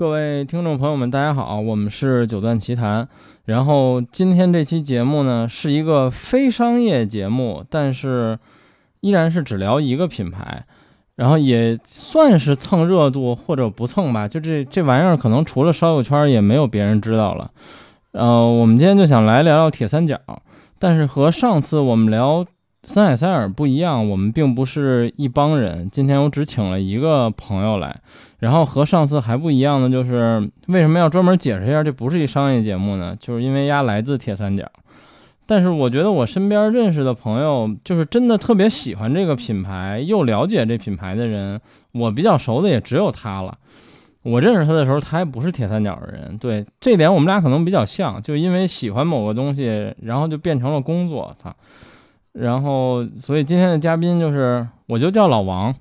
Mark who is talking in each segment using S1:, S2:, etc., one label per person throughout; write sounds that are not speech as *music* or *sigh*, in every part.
S1: 各位听众朋友们，大家好，我们是九段奇谈。然后今天这期节目呢，是一个非商业节目，但是依然是只聊一个品牌，然后也算是蹭热度或者不蹭吧。就这这玩意儿，可能除了烧友圈，也没有别人知道了。呃，我们今天就想来聊聊铁三角，但是和上次我们聊。森海塞尔不一样，我们并不是一帮人。今天我只请了一个朋友来，然后和上次还不一样的就是，为什么要专门解释一下这不是一商业节目呢？就是因为丫来自铁三角，但是我觉得我身边认识的朋友，就是真的特别喜欢这个品牌又了解这品牌的人，我比较熟的也只有他了。我认识他的时候，他还不是铁三角的人。对这点，我们俩可能比较像，就因为喜欢某个东西，然后就变成了工作。操！然后，所以今天的嘉宾就是，我就叫老王，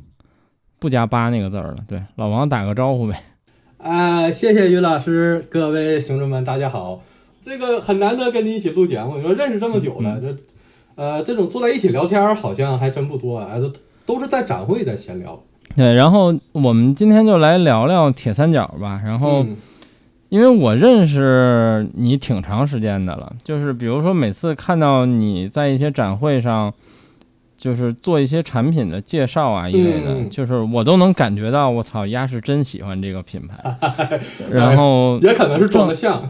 S1: 不加八那个字儿了。对，老王打个招呼呗。*laughs*
S2: 啊，谢谢于老师，各位兄弟们，大家好。这个很难得跟你一起录节目，你说认识这么久了，这呃，这种坐在一起聊天好像还真不多啊，都都是在展会在闲聊。
S1: 对，然后我们今天就来聊聊铁三角吧，然后。因为我认识你挺长时间的了，就是比如说每次看到你在一些展会上，就是做一些产品的介绍啊一类的，就是我都能感觉到，我操，丫是真喜欢这个品牌。*laughs* 然后 *laughs*
S2: 也可能是装的像，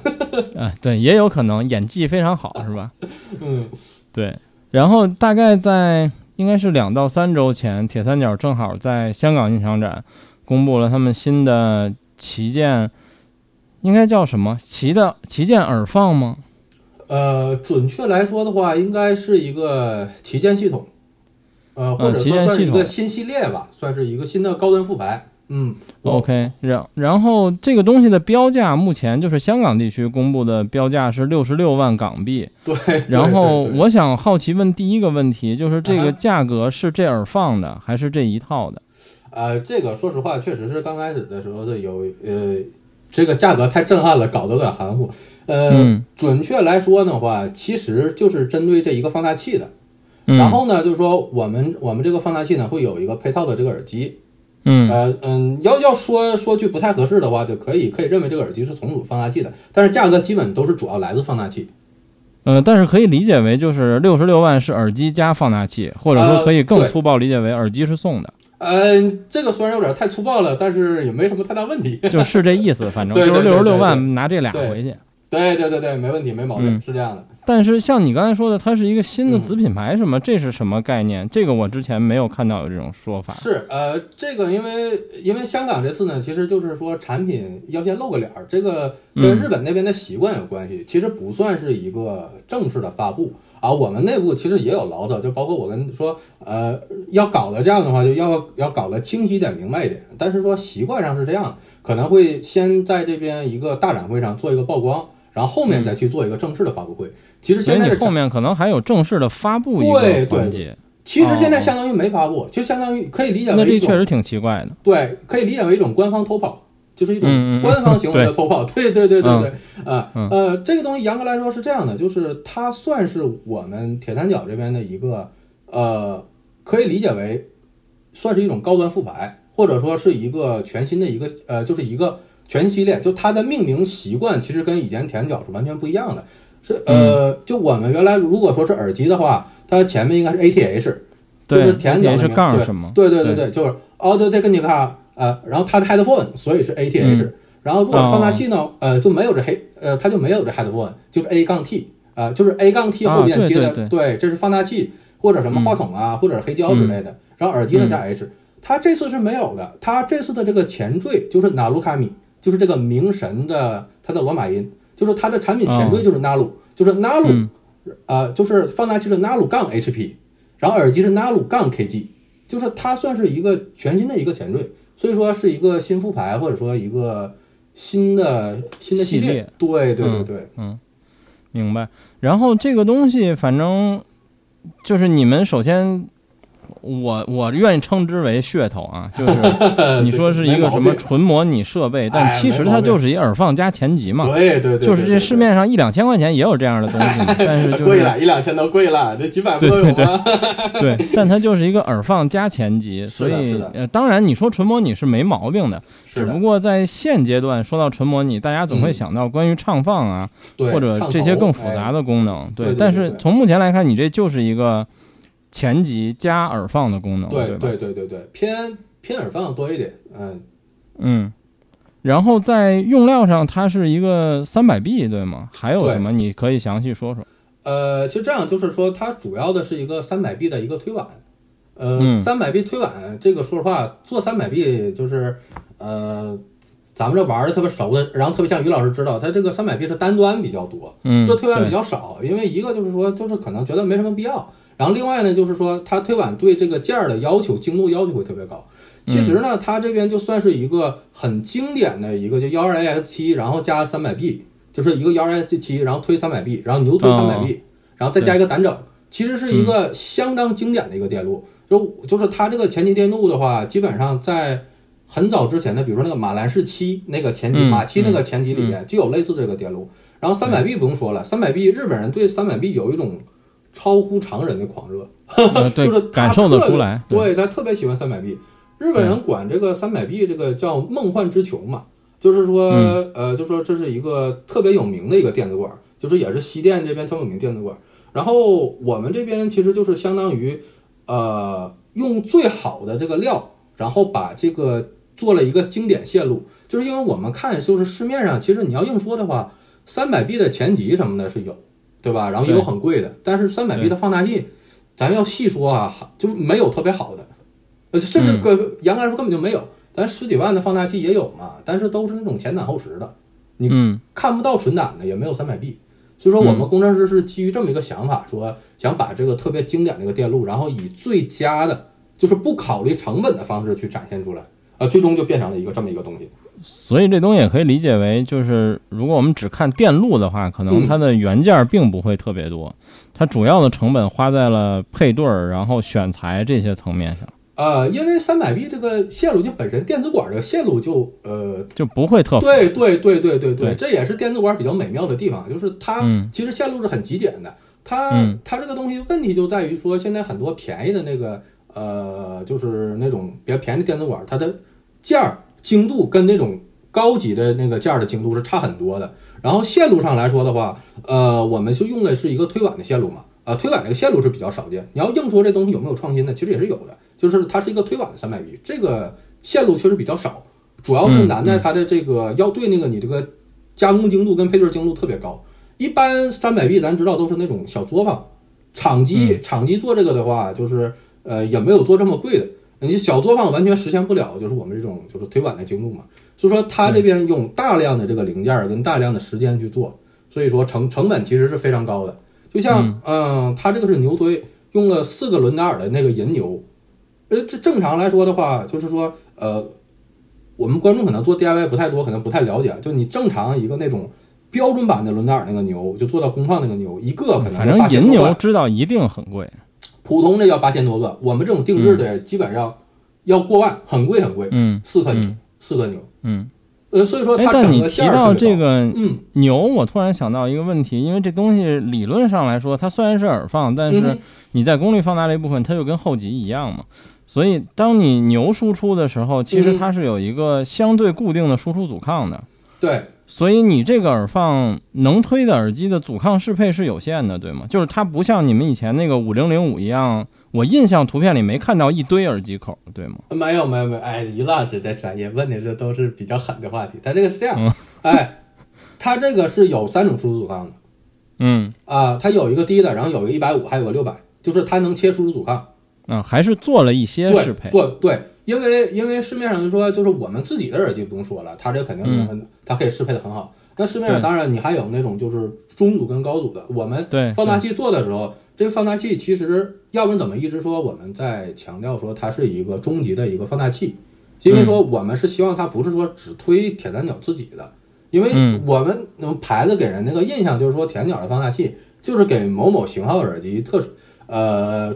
S1: 啊，*laughs* 对，也有可能演技非常好，是吧？
S2: 嗯，
S1: 对。然后大概在应该是两到三周前，铁三角正好在香港印象展公布了他们新的旗舰。应该叫什么旗的旗舰耳放吗？
S2: 呃，准确来说的话，应该是一个旗舰系统，呃，或者说算是一个新系列吧，算是一个新的高端副牌。嗯
S1: ，OK，然然后这个东西的标价目前就是香港地区公布的标价是六十六万港币。
S2: 对，
S1: 然后我想好奇问第一个问题，就是这个价格是这耳放的还是这一套的？
S2: 呃，这个说实话，确实是刚开始的时候是有呃。这个价格太震撼了，搞得有点含糊。呃，准确来说的话，其实就是针对这一个放大器的。然后呢，就是说我们我们这个放大器呢，会有一个配套的这个耳机。
S1: 嗯，
S2: 呃嗯，要要说说句不太合适的话，就可以可以认为这个耳机是重组放大器的，但是价格基本都是主要来自放大器。
S1: 呃，但是可以理解为就是六十六万是耳机加放大器，或者说可以更粗暴理解为耳机是送的。
S2: 嗯，这个虽然有点太粗暴了，但是也没什么太大问题，*laughs*
S1: 就是这意思，反正就是六十六万拿这俩回去。
S2: 对对对对，没问题，没毛病，是这样的。
S1: 但是像你刚才说的，它是一个新的子品牌，什么？这是什么概念？这个我之前没有看到有这种说法。
S2: 是呃，这个因为因为香港这次呢，其实就是说产品要先露个脸儿，这个跟日本那边的习惯有关系，其实不算是一个正式的发布啊。我们内部其实也有牢骚，就包括我跟说，呃，要搞的这样的话，就要要搞得清晰一点、明白一点。但是说习惯上是这样，可能会先在这边一个大展会上做一个曝光。然后后面再去做一个正式的发布会。其实现在
S1: 后面可能还有正式的发布一
S2: 个环节。其实现在相当于没发布，其实相当于可以理解为
S1: 一种确实挺奇怪的。
S2: 对，可以理解为一种官方偷跑，就是一种官方行为的偷跑。对对对对对。啊呃，这个东西严格来说是这样的，就是它算是我们铁三角这边的一个呃，可以理解为算是一种高端复牌，或者说是一个全新的一个呃，就是一个。全系列就它的命名习惯其实跟以前铁三角是完全不一样的，是呃，就我们原来如果说是耳机的话，它前面应该是 ATH，就是田角的名，对对对对对，就是 Audio Technica 呃，然后它的 Headphone 所以是 ATH，然后如果放大器呢，呃就没有这黑呃它就没有这 Headphone，就是 A 杠 T 啊，就是 A 杠 T 后面接的，
S1: 对，
S2: 这是放大器或者什么话筒啊或者黑胶之类的，然后耳机呢加 H，它这次是没有的，它这次的这个前缀就是 Nalukami。就是这个明神的它的罗马音，就是它的产品前缀就是 Nalu，就是 Nalu，呃，就是放大器是 Nalu 杠 HP，然后耳机是 Nalu 杠 KG，就是它算是一个全新的一个前缀，所以说是一个新复牌或者说一个新的新的系列。对对对对，
S1: 嗯，明白。然后这个东西反正就是你们首先我我愿意称之为噱头啊，就是 *laughs* 你说是一个什么纯模拟设备，但其实它就是一耳放加前级嘛。
S2: 对对对，
S1: 就是这市面上一两千块钱也有这样的东西，但是 *laughs*
S2: 贵了一两千都贵了，这几百
S1: 对对对，对，但它就是一个耳放加前级，*laughs* 所以呃，当然你说纯模拟是没毛病的，只不过在现阶段说到纯模拟，大家总会想到关于唱放啊，或者这些更复杂的功能，
S2: 对，
S1: 但是从目前来看，你这就是一个。前级加耳放的功能，
S2: 对
S1: 对
S2: 对对对，偏偏耳放多一点，
S1: 嗯嗯，然后在用料上，它是一个三百 B 对吗？还有什么？你可以详细说说。
S2: 呃，其实这样就是说，它主要的是一个三百 B 的一个推挽，呃，三百 B 推挽这个说实话，做三百 B 就是呃，咱们这玩的特别熟的，然后特别像于老师知道，它这个三百 B 是单端比较多，
S1: 嗯，
S2: 做推挽比较少，因为一个就是说，就是可能觉得没什么必要。然后另外呢，就是说它推挽对这个件儿的要求精度要求会特别高。其实呢，它这边就算是一个很经典的一个，就幺二 AX 七，然后加三百 B，就是一个幺二 AX 七，然后推三百 B，然后牛推三百 B，然后再加一个单整，其实是一个相当经典的一个电路。就就是它这个前级电路的话，基本上在很早之前的，比如说那个马兰士七那个前级，马七那个前级里面就有类似这个电路。然后三百 B 不用说了，三百 B 日本人对三百 B 有一种。超乎常人的狂热，*laughs* 就是
S1: 感受得出来。
S2: 对他特别喜欢三百币日本人管这个三百币这个叫梦幻之球嘛，就是说，呃，就说这是一个特别有名的一个电子管，就是也是西电这边特别有名电子管。然后我们这边其实就是相当于，呃，用最好的这个料，然后把这个做了一个经典线路。就是因为我们看，就是市面上其实你要硬说的话，三百币的前级什么的是有。对吧？然后也有很贵的，但是三百 B 的放大器，咱要细说啊，就没有特别好的，呃，甚至个严格来说根本就没有。咱十几万的放大器也有嘛，但是都是那种前胆后实的，你看不到纯胆的，也没有三百 B。所以说，我们工程师是基于这么一个想法，说想把这个特别经典的一个电路，然后以最佳的，就是不考虑成本的方式去展现出来，啊，最终就变成了一个这么一个东西。
S1: 所以这东西也可以理解为，就是如果我们只看电路的话，可能它的原件并不会特别多，它主要的成本花在了配对儿、然后选材这些层面上。
S2: 呃，因为三百 B 这个线路就本身电子管这个线路就呃
S1: 就不会特
S2: 对对对对对对，这也是电子管比较美妙的地方，就是它其实线路是很极简的。它它这个东西问题就在于说，现在很多便宜的那个呃，就是那种比较便宜的电子管，它的件儿。精度跟那种高级的那个件儿的精度是差很多的。然后线路上来说的话，呃，我们就用的是一个推挽的线路嘛，啊，推挽这个线路是比较少见。你要硬说这东西有没有创新呢？其实也是有的，就是它是一个推挽的三百 B，这个线路确实比较少，主要是难在它的这个要对那个你这个加工精度跟配对精度特别高。一般三百 B 咱知道都是那种小作坊，厂机厂机做这个的话，就是呃也没有做这么贵的。你小作坊完全实现不了，就是我们这种就是推广的精度嘛。所以说，他这边用大量的这个零件跟大量的时间去做，所以说成成本其实是非常高的。就像，嗯，他这个是牛推，用了四个伦达尔的那个银牛。呃，这正常来说的话，就是说，呃，我们观众可能做 DIY 不太多，可能不太了解。就你正常一个那种标准版的伦达尔那个牛，就做到功放那个牛，一个可能
S1: 反正银牛知道一定很贵。
S2: 普通的要八千多个，我们这种定制的基本上要过万，很贵很贵。
S1: 嗯，
S2: 四颗牛，四颗牛。
S1: 嗯，
S2: 呃，所以说它
S1: 整个提到这个
S2: 嗯
S1: 牛，我突然想到一个问题，因为这东西理论上来说，它虽然是耳放，但是你在功率放大这部分，它就跟后级一样嘛。所以当你牛输出的时候，其实它是有一个相对固定的输出阻抗的。
S2: 对。
S1: 所以你这个耳放能推的耳机的阻抗适配是有限的，对吗？就是它不像你们以前那个五零零五一样，我印象图片里没看到一堆耳机口，对吗？
S2: 没有没有没有，哎，于老师这专业问的这都是比较狠的话题。它这个是这样，哎，它这个是有三种输出阻抗的，
S1: 嗯
S2: 啊，它有一个低的，然后有一个一百五，还有个六百，就是它能切输出阻抗，
S1: 嗯，还是做了一些适配，
S2: 做对。因为因为市面上就说就是我们自己的耳机不用说了，它这肯定能，它可以适配的很好。那市面上当然你还有那种就是中组跟高组的，我们放大器做的时候，这个放大器其实要不然怎么一直说我们在强调说它是一个中级的一个放大器，因为说我们是希望它不是说只推铁三角自己的，因为我们牌子给人那个印象就是说铁三角的放大器就是给某某型号耳机特呃，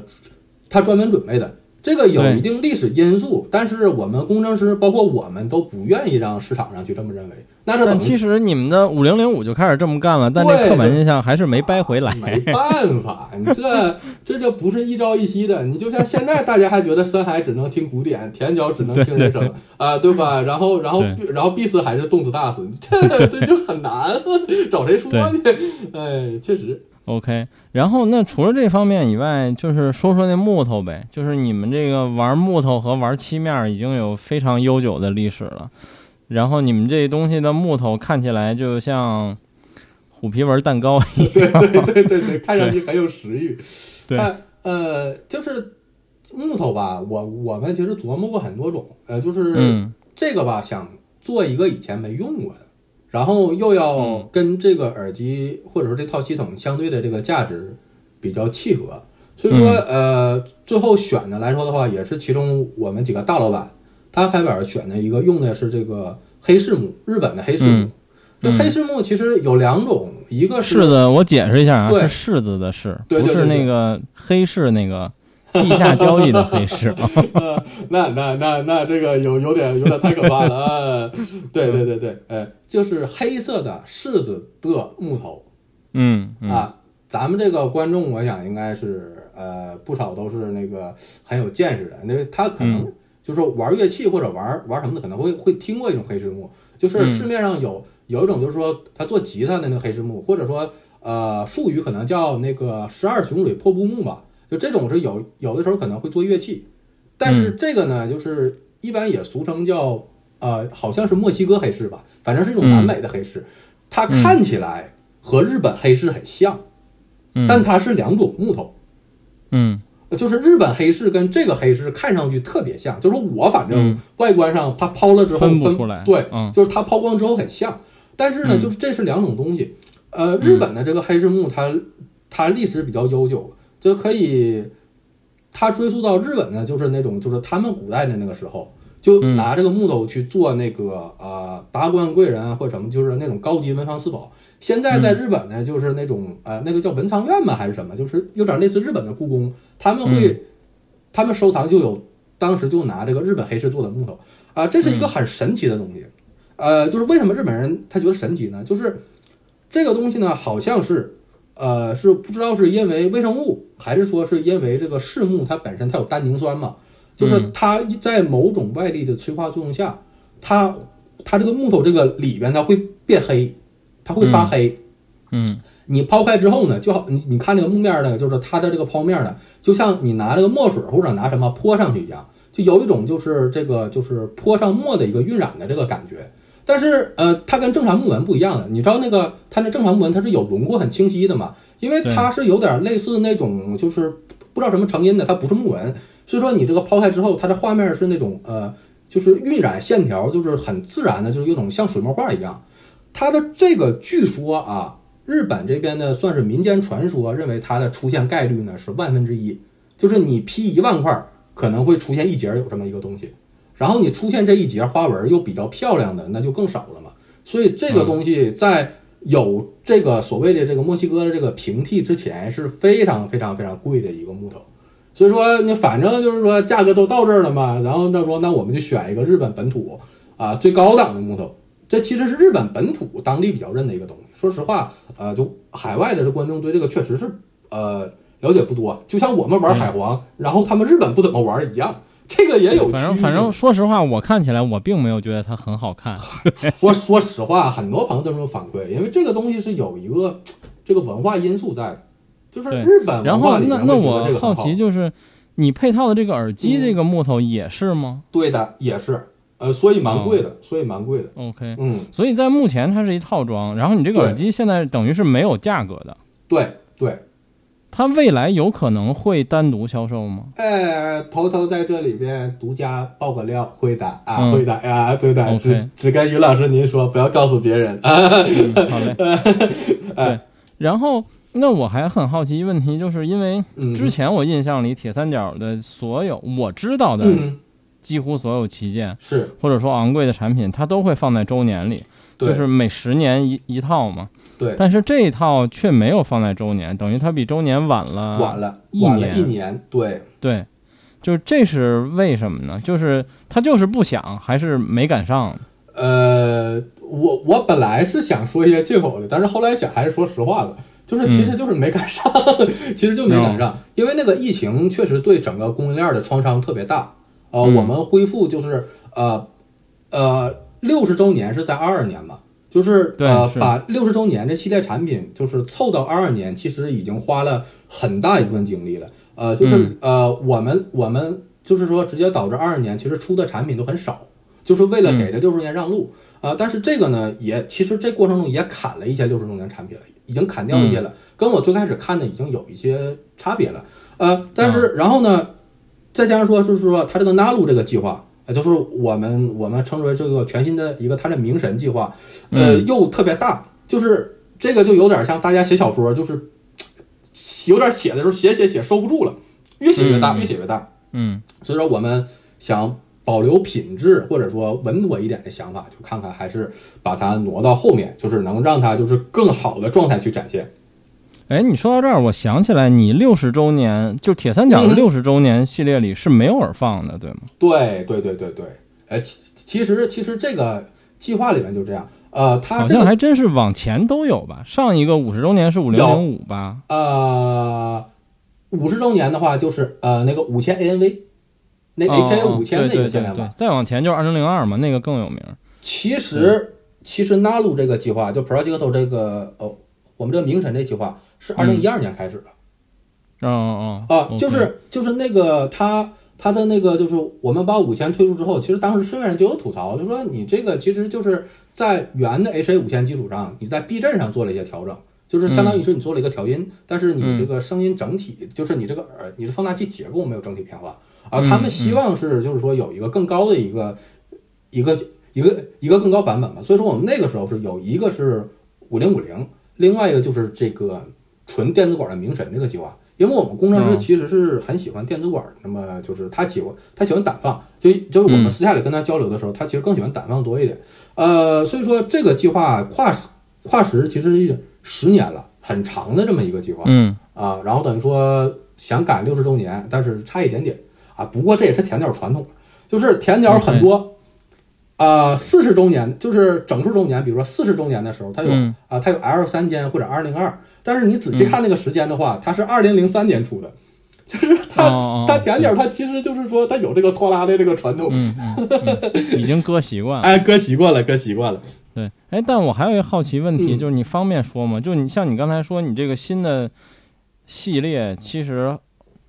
S2: 它专门准备的。这个有一定历史因素，但是我们工程师包括我们都不愿意让市场上去这么认为。那这等于
S1: 其实你们的五零零五就开始这么干了，但这刻板印象还是没掰回来。*laughs*
S2: 没办法，你这这就不是一朝一夕的。你就像现在大家还觉得深海只能听古典，田角只能听人声啊，对吧？然后然后然后必死还是动词大死，这这就很难，*laughs* 找谁说去？哎，确实。
S1: OK，然后那除了这方面以外，就是说说那木头呗。就是你们这个玩木头和玩漆面已经有非常悠久的历史了。然后你们这东西的木头看起来就像虎皮纹蛋糕一样，
S2: 对对对对对，看上去很有食欲。
S1: 对，
S2: 呃，就是木头吧，我我们其实琢磨过很多种，呃，就是这个吧，想做一个以前没用过的。然后又要跟这个耳机或者说这套系统相对的这个价值比较契合，所以说呃，最后选的来说的话，也是其中我们几个大老板他拍板选的一个用的是这个黑柿木，日本的黑柿木。这黑柿木其实有两种，一个
S1: 是柿子，我解释一下啊，
S2: 是
S1: 柿子的柿，
S2: 不
S1: 是那个黑柿那个。地下交易的黑市。*laughs*
S2: 呃，那那那那这个有有点有点太可怕了。啊！对对对对，哎，就是黑色的柿子的木头，
S1: 嗯
S2: 啊，咱们这个观众我想应该是呃不少都是那个很有见识的，那他可能就是玩乐器或者玩玩什么的，可能会会听过一种黑柿木，就是市面上有有一种就是说他做吉他的那个黑柿木，或者说呃术语可能叫那个十二雄蕊破布木吧。就这种是有有的时候可能会做乐器，但是这个呢，就是一般也俗称叫呃，好像是墨西哥黑市吧，反正是一种南美的黑市，它看起来和日本黑市很像，但它是两种木头，
S1: 嗯，
S2: 就是日本黑市跟这个黑市看上去特别像，就是我反正外观上它抛了之后分
S1: 不出来，
S2: 对，就是它抛光之后很像，但是呢，就是这是两种东西，呃，日本的这个黑市木它它历史比较悠久。就可以，它追溯到日本呢，就是那种，就是他们古代的那个时候，就拿这个木头去做那个呃达官贵人或者什么，就是那种高级文房四宝。现在在日本呢，就是那种呃那个叫文藏院嘛还是什么，就是有点类似日本的故宫，他们会他们收藏就有，当时就拿这个日本黑市做的木头啊，这是一个很神奇的东西。呃，就是为什么日本人他觉得神奇呢？就是这个东西呢，好像是。呃，是不知道是因为微生物，还是说是因为这个柿木它本身它有单宁酸嘛？就是它在某种外力的催化作用下，它它这个木头这个里边它会变黑，它会发黑。
S1: 嗯，
S2: 你抛开之后呢，就好你你看那个木面呢，就是它的这个剖面呢，就像你拿这个墨水或者拿什么泼上去一样，就有一种就是这个就是泼上墨的一个晕染的这个感觉。但是，呃，它跟正常木纹不一样的。你知道那个它那正常木纹它是有轮廓很清晰的嘛？因为它是有点类似那种，就是不知道什么成因的，它不是木纹。所以说你这个抛开之后，它的画面是那种，呃，就是晕染线条，就是很自然的，就是有种像水墨画一样。它的这个据说啊，日本这边的算是民间传说，认为它的出现概率呢是万分之一，就是你劈一万块，可能会出现一节有这么一个东西。然后你出现这一节花纹又比较漂亮的，那就更少了嘛。所以这个东西在有这个所谓的这个墨西哥的这个平替之前是非常非常非常贵的一个木头。所以说你反正就是说价格都到这儿了嘛，然后他说那我们就选一个日本本土啊最高档的木头。这其实是日本本土当地比较认的一个东西。说实话，呃，就海外的这观众对这个确实是呃了解不多，就像我们玩海皇，然后他们日本不怎么玩一样。这个也有，
S1: 反正反正说实话，我看起来我并没有觉得它很好看。*laughs*
S2: 说说实话，很多朋友都这么反馈，因为这个东西是有一个 *tsk* 这个文化因素在的，就是日本文化里面
S1: 那我好奇就是，你配套的这个耳机这个木头也是吗？
S2: 对的，也是。呃，所以蛮贵的，所以蛮贵的。
S1: OK，
S2: 嗯，
S1: 所以在目前它是一套装，然后你这个耳机现在等于是没有价格的。
S2: 对对。
S1: 它未来有可能会单独销售吗？
S2: 呃，偷偷在这里边独家爆个料，会的啊，会的呀，对的，只只跟于老师您说，不要告诉别人
S1: 啊。好嘞。*laughs* 对，然后那我还很好奇一问题，就是因为之前我印象里铁三角的所有我知道的几乎所有旗舰
S2: 是
S1: 或者说昂贵的产品，它都会放在周年里，就是每十年一一套嘛。
S2: 对，
S1: 但是这一套却没有放在周年，等于它比周年晚了
S2: 晚了
S1: 一年
S2: 一年。对
S1: 对，就是这是为什么呢？就是他就是不想，还是没赶上？
S2: 呃，我我本来是想说一些借口的，但是后来想还是说实话了，就是其实就是没赶上，*laughs* 其实就没赶上，因为那个疫情确实对整个供应链的创伤特别大。呃，我们恢复就是呃呃六十周年是在二二年嘛，就是呃把六十周年这系列产品就是凑到二二年，其实已经花了很大一部分精力了。呃，就是呃，我们我们就是说，直接导致二二年其实出的产品都很少，就是为了给这六十周年让路啊。但是这个呢，也其实这过程中也砍了一些六十周年产品了，已经砍掉一些了，跟我最开始看的已经有一些差别了。呃，但是然后呢，再加上说，就是说它这个纳路这个计划，就是我们我们称之为这个全新的一个它的名神计划，呃，又特别大，就是这个就有点像大家写小说，就是。有点写的时候写写写收不住了，越写越大，越写越大。
S1: 嗯，
S2: 所以说我们想保留品质或者说稳妥一点的想法，就看看还是把它挪到后面，就是能让它就是更好的状态去展现。
S1: 哎，你说到这儿，我想起来，你六十周年就铁三角的六十周年系列里是没有耳放的，对吗？
S2: 对对对对对。哎，其其实其实这个计划里面就这样。呃，它
S1: 好像还真是往前都有吧？上一个五十周年是五零零五吧？
S2: 呃，五十周年的话就是呃那个五千 ANV，那 HA 五千那个限量版。
S1: 再往前就是二零零二嘛，那个更有名。
S2: 其实其实 NALU 这个计划，就 Project 这个哦，我们这个名臣这计划是二零一二年开始的。
S1: 哦哦
S2: 哦啊，就是就是那个他。他的那个就是我们把五千推出之后，其实当时市面上就有吐槽，就说你这个其实就是在原的 HA 五千基础上，你在避震上做了一些调整，就是相当于是你做了一个调音，但是你这个声音整体就是你这个耳，你的放大器结构没有整体变化啊。他们希望是就是说有一个更高的一个一个一个一个更高版本嘛。所以说我们那个时候是有一个是五零五零，另外一个就是这个纯电子管的明神这个计划。因为我们工程师其实是很喜欢电子管，那么就是他喜欢他喜欢胆放，就就是我们私下里跟他交流的时候，他其实更喜欢胆放多一点。呃，所以说这个计划跨时跨时其实十年了，很长的这么一个计划。
S1: 嗯
S2: 啊，然后等于说想赶六十周年，但是差一点点啊。不过这也是甜角传统，就是甜角很多啊。四十周年就是整数周年，比如说四十周年的时候，它有啊，它有 L 三间或者 R 零二。但是你仔细看那个时间的话，它是二零零三年出的，*laughs* 就是它它甜点它其实就是说它有这个拖拉的这个传统，
S1: 已经割习惯了，*laughs*
S2: 哎，割习惯了，割习惯了。
S1: 对，哎，但我还有一个好奇问题，就是你方便说吗？就你像你刚才说你这个新的系列，其实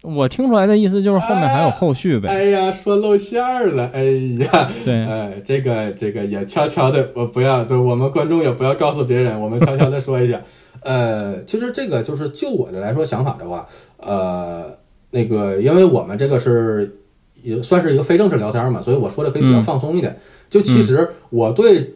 S1: 我听出来的意思就是后面还有后续呗。
S2: 哎呀，说露馅儿了，哎呀，
S1: 对，
S2: 哎，这个这个也悄悄的，我不要，对，我们观众也不要告诉别人，我们悄悄的说一下。呃，其实这个就是就我的来说想法的话，呃，那个因为我们这个是也算是一个非正式聊天嘛，所以我说的可以比较放松一点。就其实我对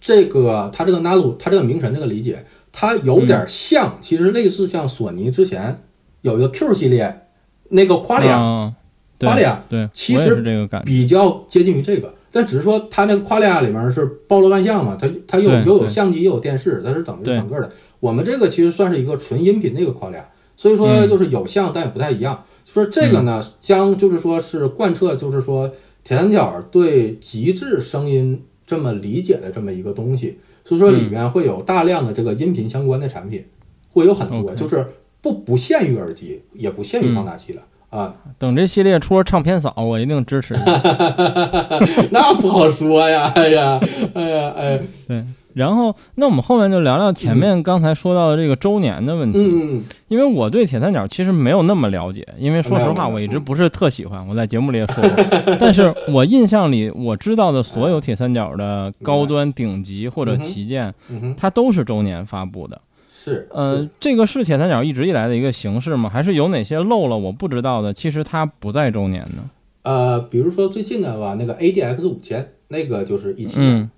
S2: 这个他这个纳鲁他这个名神这个理解，它有点像，其实类似像索尼之前有一个 Q 系列那个夸利亚，夸利亚
S1: 对，
S2: 其实比较接近于这个。但只是说，它那个夸利亚里面是包罗万象嘛，它它又又有相机又有电视，它是等于整个的。我们这个其实算是一个纯音频的一个框架，所以说就是有像，但也不太一样。说这个呢，将就是说是贯彻，就是说铁三角对极致声音这么理解的这么一个东西。所以说里面会有大量的这个音频相关的产品，会有很多，就是不不限于耳机，也不限于放大器了。啊，*laughs*
S1: 等这系列出了唱片嫂，我一定支持。*laughs*
S2: 那不好说呀，哎呀，哎呀，哎，
S1: 对。然后，那我们后面就聊聊前面刚才说到的这个周年的问题。
S2: 嗯
S1: 因为我对铁三角其实没有那么了解，因为说实话，我一直不是特喜欢。我在节目里也说过，*laughs* 但是我印象里我知道的所有铁三角的高端顶级或者旗舰，它都是周年发布的。
S2: 是，
S1: 呃，这个是铁三角一直以来的一个形式吗？还是有哪些漏了我不知道的？其实它不在周年呢。
S2: 呃，比如说最近的吧，那个 ADX 五千，那个就是一七年。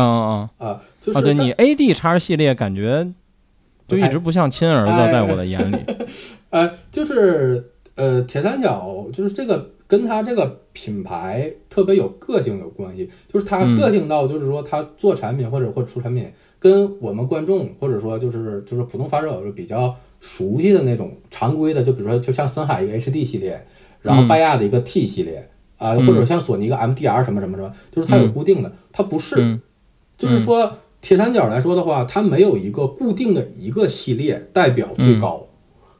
S1: 啊啊
S2: 啊！就是
S1: 对你 AD 叉系列感觉就一直不像亲儿子，在我的眼里。
S2: 呃，*laughs* 就是呃，铁三角就是这个跟它这个品牌特别有个性有关系，就是它个性到就是说它做产品或者或出产品。跟我们观众或者说就是就是普通发烧友比较熟悉的那种常规的，就比如说就像森海一个 HD 系列，然后拜亚的一个 T 系列啊，或者像索尼一个 MDR 什么什么什么，就是它有固定的，它不是，就是说铁三角来说的话，它没有一个固定的一个系列代表最高，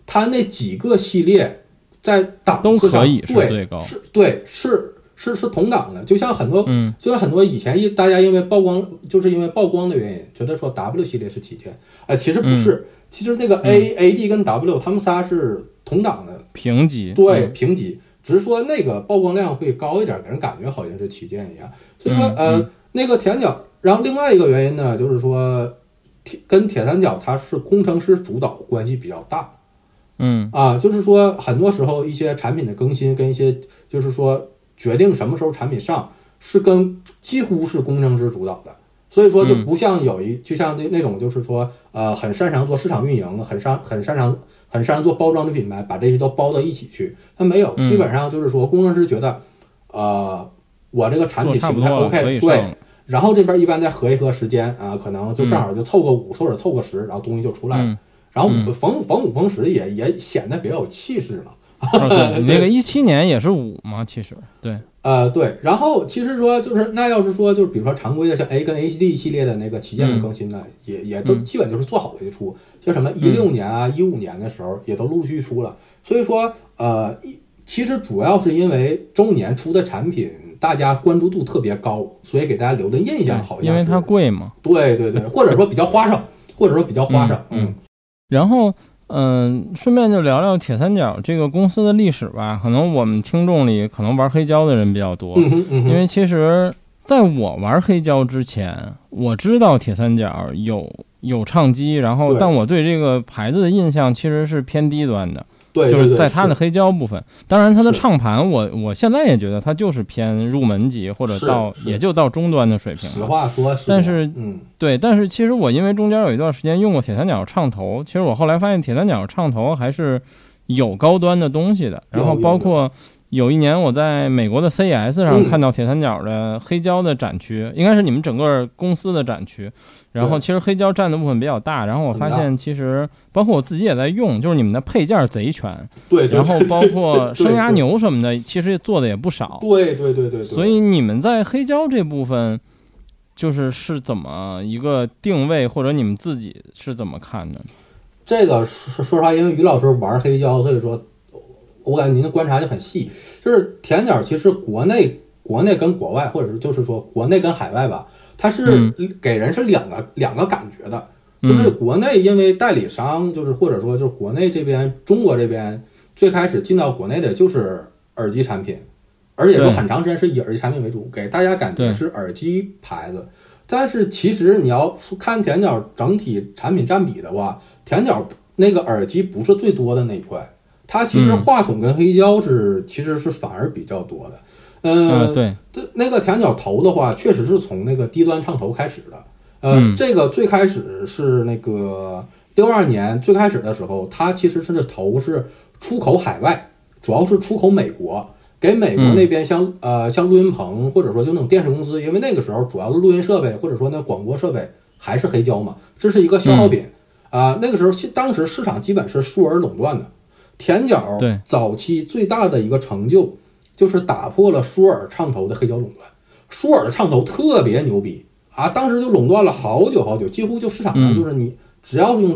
S2: 它那几个系列在档次上对是对是。是是同档的，就像很多，
S1: 嗯，
S2: 就像很多以前一大家因为曝光，就是因为曝光的原因，觉得说 W 系列是旗舰，哎，其实不是，其实那个 A A D 跟 W 他们仨是同档的
S1: 平级，
S2: 对平级，只是说那个曝光量会高一点，给人感觉好像是旗舰一样。所以说，呃，那个铁三角，然后另外一个原因呢，就是说铁跟铁三角它是工程师主导关系比较大，
S1: 嗯
S2: 啊，就是说很多时候一些产品的更新跟一些就是说。决定什么时候产品上是跟几乎是工程师主导的，所以说就不像有一就像那那种就是说呃很擅长做市场运营，很擅很擅长很擅长做包装的品牌，把这些都包到一起去。他没有，基本上就是说工程师觉得，呃，我这个产品形态 OK 对，然后这边一般再合一合时间啊，可能就正好就凑个五或者凑个十，然后东西就出来了。然后逢逢五逢十也也显得比较有气势了。
S1: 对，*laughs* 那个一七年也是五嘛，其实对，
S2: 呃对，然后其实说就是那要是说就是比如说常规的像 A 跟 HD 系列的那个旗舰的更新呢，也也都基本就是做好了就出，像什么一六年啊一五年的时候也都陆续出了，所以说呃一其实主要是因为周年出的产品大家关注度特别高，所以给大家留的印象好像
S1: 因为它贵嘛，
S2: 对对对，或者说比较花哨，*laughs* 或者说比较花哨，
S1: 嗯，然后。嗯，顺便就聊聊铁三角这个公司的历史吧。可能我们听众里可能玩黑胶的人比较多，因为其实在我玩黑胶之前，我知道铁三角有有唱机，然后但我对这个牌子的印象其实是偏低端的。
S2: 对，
S1: 就是在它的黑胶部分，当然它的唱盘，我我现在也觉得它就是偏入门级或者到也就到中端的水平。
S2: 实话说，
S1: 但是，
S2: 嗯，
S1: 对，但是其实我因为中间有一段时间用过铁三角唱头，其实我后来发现铁三角唱头还是有高端的东西的，然后包括。有一年我在美国的 CES 上看到铁三角的黑胶的展区，应该是你们整个公司的展区。然后其实黑胶占的部分比较大。然后我发现其实包括我自己也在用，就是你们的配件贼全。
S2: 对。
S1: 然后包括生压牛什么的，其实做的也不少。
S2: 对对对对。
S1: 所以你们在黑胶这部分，就是是怎么一个定位，或者你们自己是怎么看的？
S2: 这个说说实话，因为于老师玩黑胶，所以说。我感觉您的观察就很细，就是铁三角其实国内国内跟国外，或者是就是说国内跟海外吧，它是给人是两个两个感觉的。就是国内因为代理商，就是或者说就是国内这边中国这边最开始进到国内的就是耳机产品，而且说很长时间是以耳机产品为主，给大家感觉是耳机牌子。但是其实你要看铁三角整体产品占比的话，铁三角那个耳机不是最多的那一块。它其实话筒跟黑胶是其实是反而比较多的，
S1: 嗯，对，
S2: 这那个甜角头的话，确实是从那个低端唱头开始的，呃，这个最开始是那个六二年最开始的时候，它其实是头是出口海外，主要是出口美国，给美国那边像呃像录音棚或者说就那种电视公司，因为那个时候主要的录音设备或者说那广播设备还是黑胶嘛，这是一个消耗品。啊，那个时候当时市场基本是舒尔垄断的。甜角早期最大的一个成就，就是打破了舒尔唱头的黑胶垄断。舒尔的唱头特别牛逼啊，当时就垄断了好久好久，几乎就市场上就是你只要是用，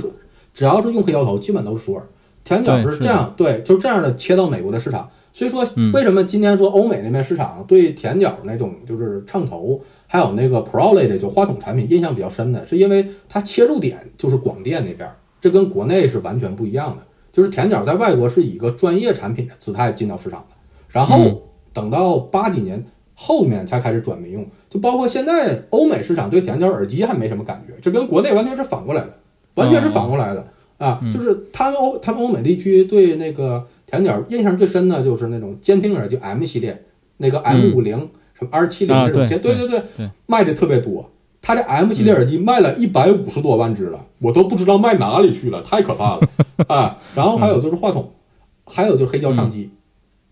S2: 只要是用黑胶头，基本都是舒尔。甜角是这样，对，就这样的切到美国的市场。所以说，为什么今天说欧美那边市场对甜角那种就是唱头，还有那个 Pro 类的就话筒产品印象比较深的，是因为它切入点就是广电那边，这跟国内是完全不一样的。就是甜角在外国是以一个专业产品的姿态进到市场的，然后等到八几年后面才开始转民用，就包括现在欧美市场对甜角耳机还没什么感觉，这跟国内完全是反过来的，完全是反过来的啊！就是他们欧他们欧美地区对那个甜角印象最深的就是那种监听耳机 M 系列，那个 M 五零什么 R 七零这种监，对
S1: 对
S2: 对，卖的特别多。它这 M 系列耳机卖了一百五十多万只了，我都不知道卖哪里去了，太可怕了 *laughs* 啊！然后还有就是话筒，还有就是黑胶唱机，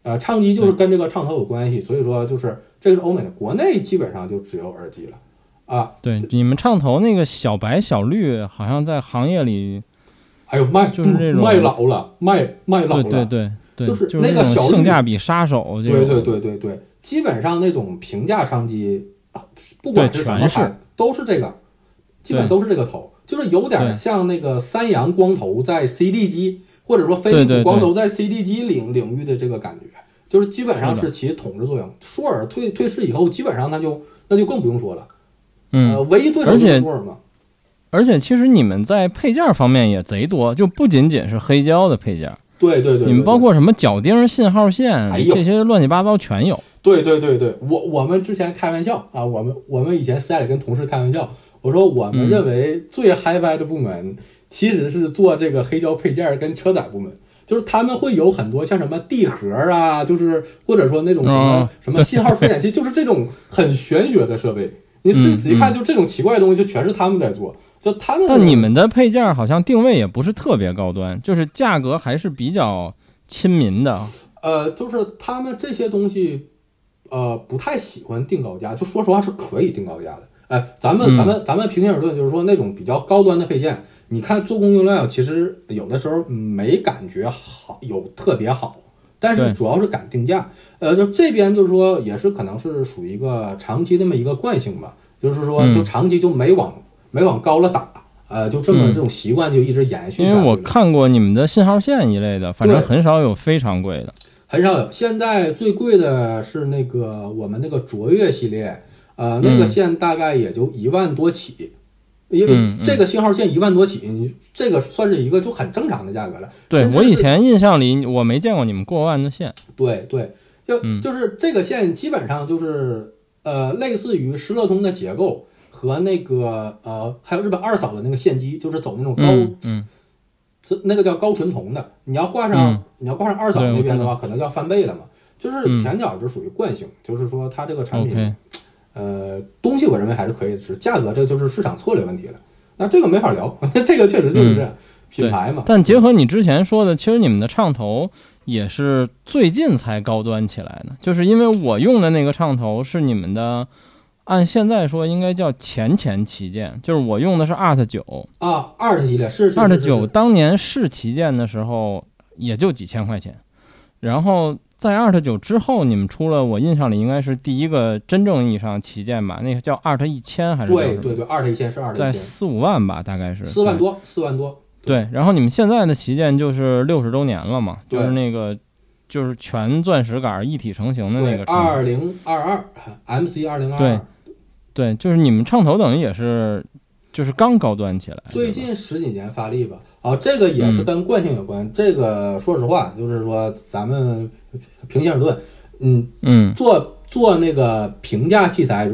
S2: 呃，唱机就是跟这个唱头有关系，所以说就是这个是欧美的，国内基本上就只有耳机了啊。
S1: 对，你们唱头那个小白小绿，好像在行业里，
S2: 哎呦卖
S1: 就是这种
S2: 卖老了，卖卖老了，
S1: 对对对就是
S2: 那个小
S1: 性价比杀手。
S2: 对对对对对，基本上那种平价唱机，不管是什么牌，都是这个，基本都是这个头，就是有点像那个三洋光头在 CD 机，或者说飞利浦光头在 CD 机领领域的这个感觉，就是基本上是起统治作用。舒尔退退市以后，基本上那就那就更不用说了，
S1: 嗯，
S2: 唯一对手就是舒尔嘛。
S1: 而且其实你们在配件方面也贼多，就不仅仅是黑胶的配件。
S2: 对对对，
S1: 你们包括什么脚钉、信号线这些乱七八糟全有。
S2: 对对对对，我我们之前开玩笑啊，我们我们以前私下里跟同事开玩笑，我说我们认为最 HiFi 的部门其实是做这个黑胶配件跟车载部门，就是他们会有很多像什么地盒啊，就是或者说那种什么什么信号分拣器，就是这种很玄学的设备。你自己仔细看，就这种奇怪的东西，就全是他们在做。就他们，
S1: 但你们的配件好像定位也不是特别高端，就是价格还是比较亲民的。
S2: 呃，就是他们这些东西，呃，不太喜欢定高价。就说实话，是可以定高价的。哎，咱们咱们咱们平心而论，就是说那种比较高端的配件，你看做工用料，其实有的时候没感觉好，有特别好，但是主要是敢定价。呃，就这边就是说，也是可能是属于一个长期那么一个惯性吧，就是说，就长期就没往。没往高了打，呃，就这么这种习惯就一直延续。
S1: 因为我看过你们的信号线一类的，反正很少有非常贵的，
S2: 很少有。现在最贵的是那个我们那个卓越系列，呃，那个线大概也就一万多起，因为这个信号线一万多起，你这个算是一个就很正常的价格了。
S1: 对我以前印象里，我没见过你们过万的线。
S2: 对对，就就是这个线基本上就是呃，类似于施乐通的结构。和那个呃，还有日本二嫂的那个线机，就是走那种高，
S1: 嗯，
S2: 那个叫高纯铜的。你要挂上，你要挂上二嫂那边的话，可能要翻倍了嘛。就是甜角就属于惯性，就是说它这个产品，呃，东西我认为还是可以是，价格这就是市场策略问题了。那这个没法聊，*laughs* 这个确实就是这样，品牌嘛。
S1: 但结合你之前说的，其实你们的唱头也是最近才高端起来的，就是因为我用的那个唱头是你们的。按现在说，应该叫前前旗舰，就是我用的是 Art 九
S2: 啊，Art 系列是
S1: Art 九，当年是旗舰的时候也就几千块钱，然后在 Art 九之后，你们出了我印象里应该是第一个真正意义上旗舰吧，那个叫 Art 一千还是？
S2: 对对对，Art 一千是 Art
S1: 在四五万吧，大概是
S2: 四万多，四万多。
S1: 对，然后你们现在的旗舰就是六十周年了嘛，就是那个就是全钻石杆一体成型的那个
S2: 二零二二 MC 二零二
S1: 二。对，就是你们唱头等于也是，就是刚高端起来，
S2: 最近十几年发力吧。啊，这个也是跟惯性有关。这个说实话，就是说咱们平心而论，嗯
S1: 嗯，
S2: 做做那个平价器材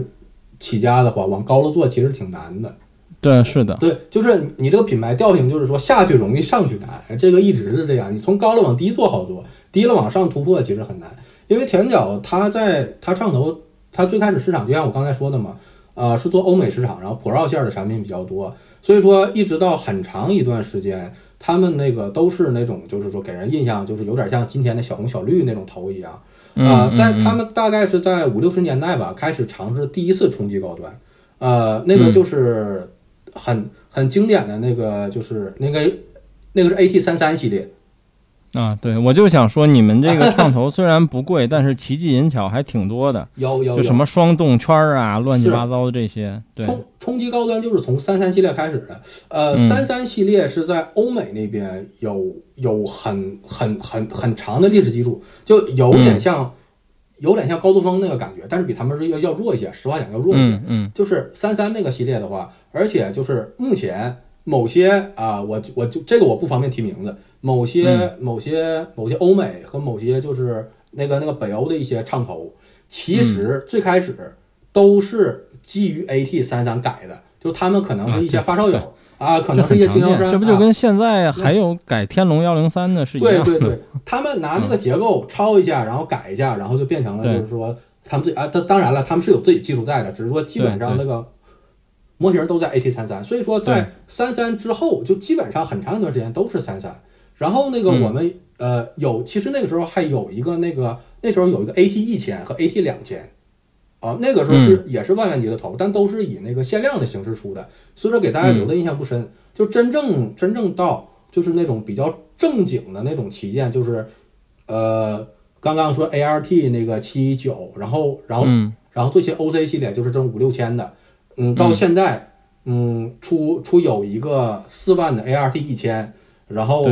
S2: 起家的话，往高了做其实挺难的。
S1: 对，是的。
S2: 对，就是你这个品牌调性，就是说下去容易上去难，这个一直是这样。你从高了往低做好做，低了往上突破其实很难。因为田角它在它唱头，它最开始市场就像我刚才说的嘛。呃，是做欧美市场，然后普绕线的产品比较多，所以说一直到很长一段时间，他们那个都是那种，就是说给人印象就是有点像今天的小红小绿那种头一样啊。在他们大概是在五六十年代吧，开始尝试第一次冲击高端，呃，那个就是很很经典的那个，就是那个那个是 AT 三三系列。
S1: 啊，对，我就想说，你们这个唱头虽然不贵，*laughs* 但是奇技淫巧还挺多的，
S2: 有有
S1: 就什么双动圈啊，乱七八糟的这些。
S2: 冲冲击高端就是从三三系列开始的，呃，三三系列是在欧美那边有有很很很很长的历史基础，就有点像有点像高度风那个感觉，但是比他们是要要弱一些，实话讲要弱一些。
S1: 嗯，
S2: 就是三三那个系列的话，而且就是目前某些啊，我我就这个我不方便提名字。某些某些某些欧美和某些就是那个那个北欧的一些唱头，其实最开始都是基于 AT 三三改的，就他们可能是一些发烧友啊，可能是一些经销商，
S1: 这不就跟现在还有改天龙幺零三的是一
S2: 样？对对对，*laughs* 他们拿那个结构抄一下，然后改一下，然后就变成了就是说他们自己啊，当当然了，他们是有自己技术在的，只是说基本上那个模型都在 AT 三三，所以说在三三之后就基本上很长一段时间都是三三。然后那个我们呃有，其实那个时候还有一个那个那时候有一个 AT 一千和 AT 两千，啊，那个时候是也是万元级的头，但都是以那个限量的形式出的，所以说给大家留的印象不深。就真正真正到就是那种比较正经的那种旗舰，就是呃，刚刚说 ART 那个七九，然后然后然后这些 OC 系列就是这种五六千的，嗯，到现在嗯出出有一个四万的 ART 一千，然后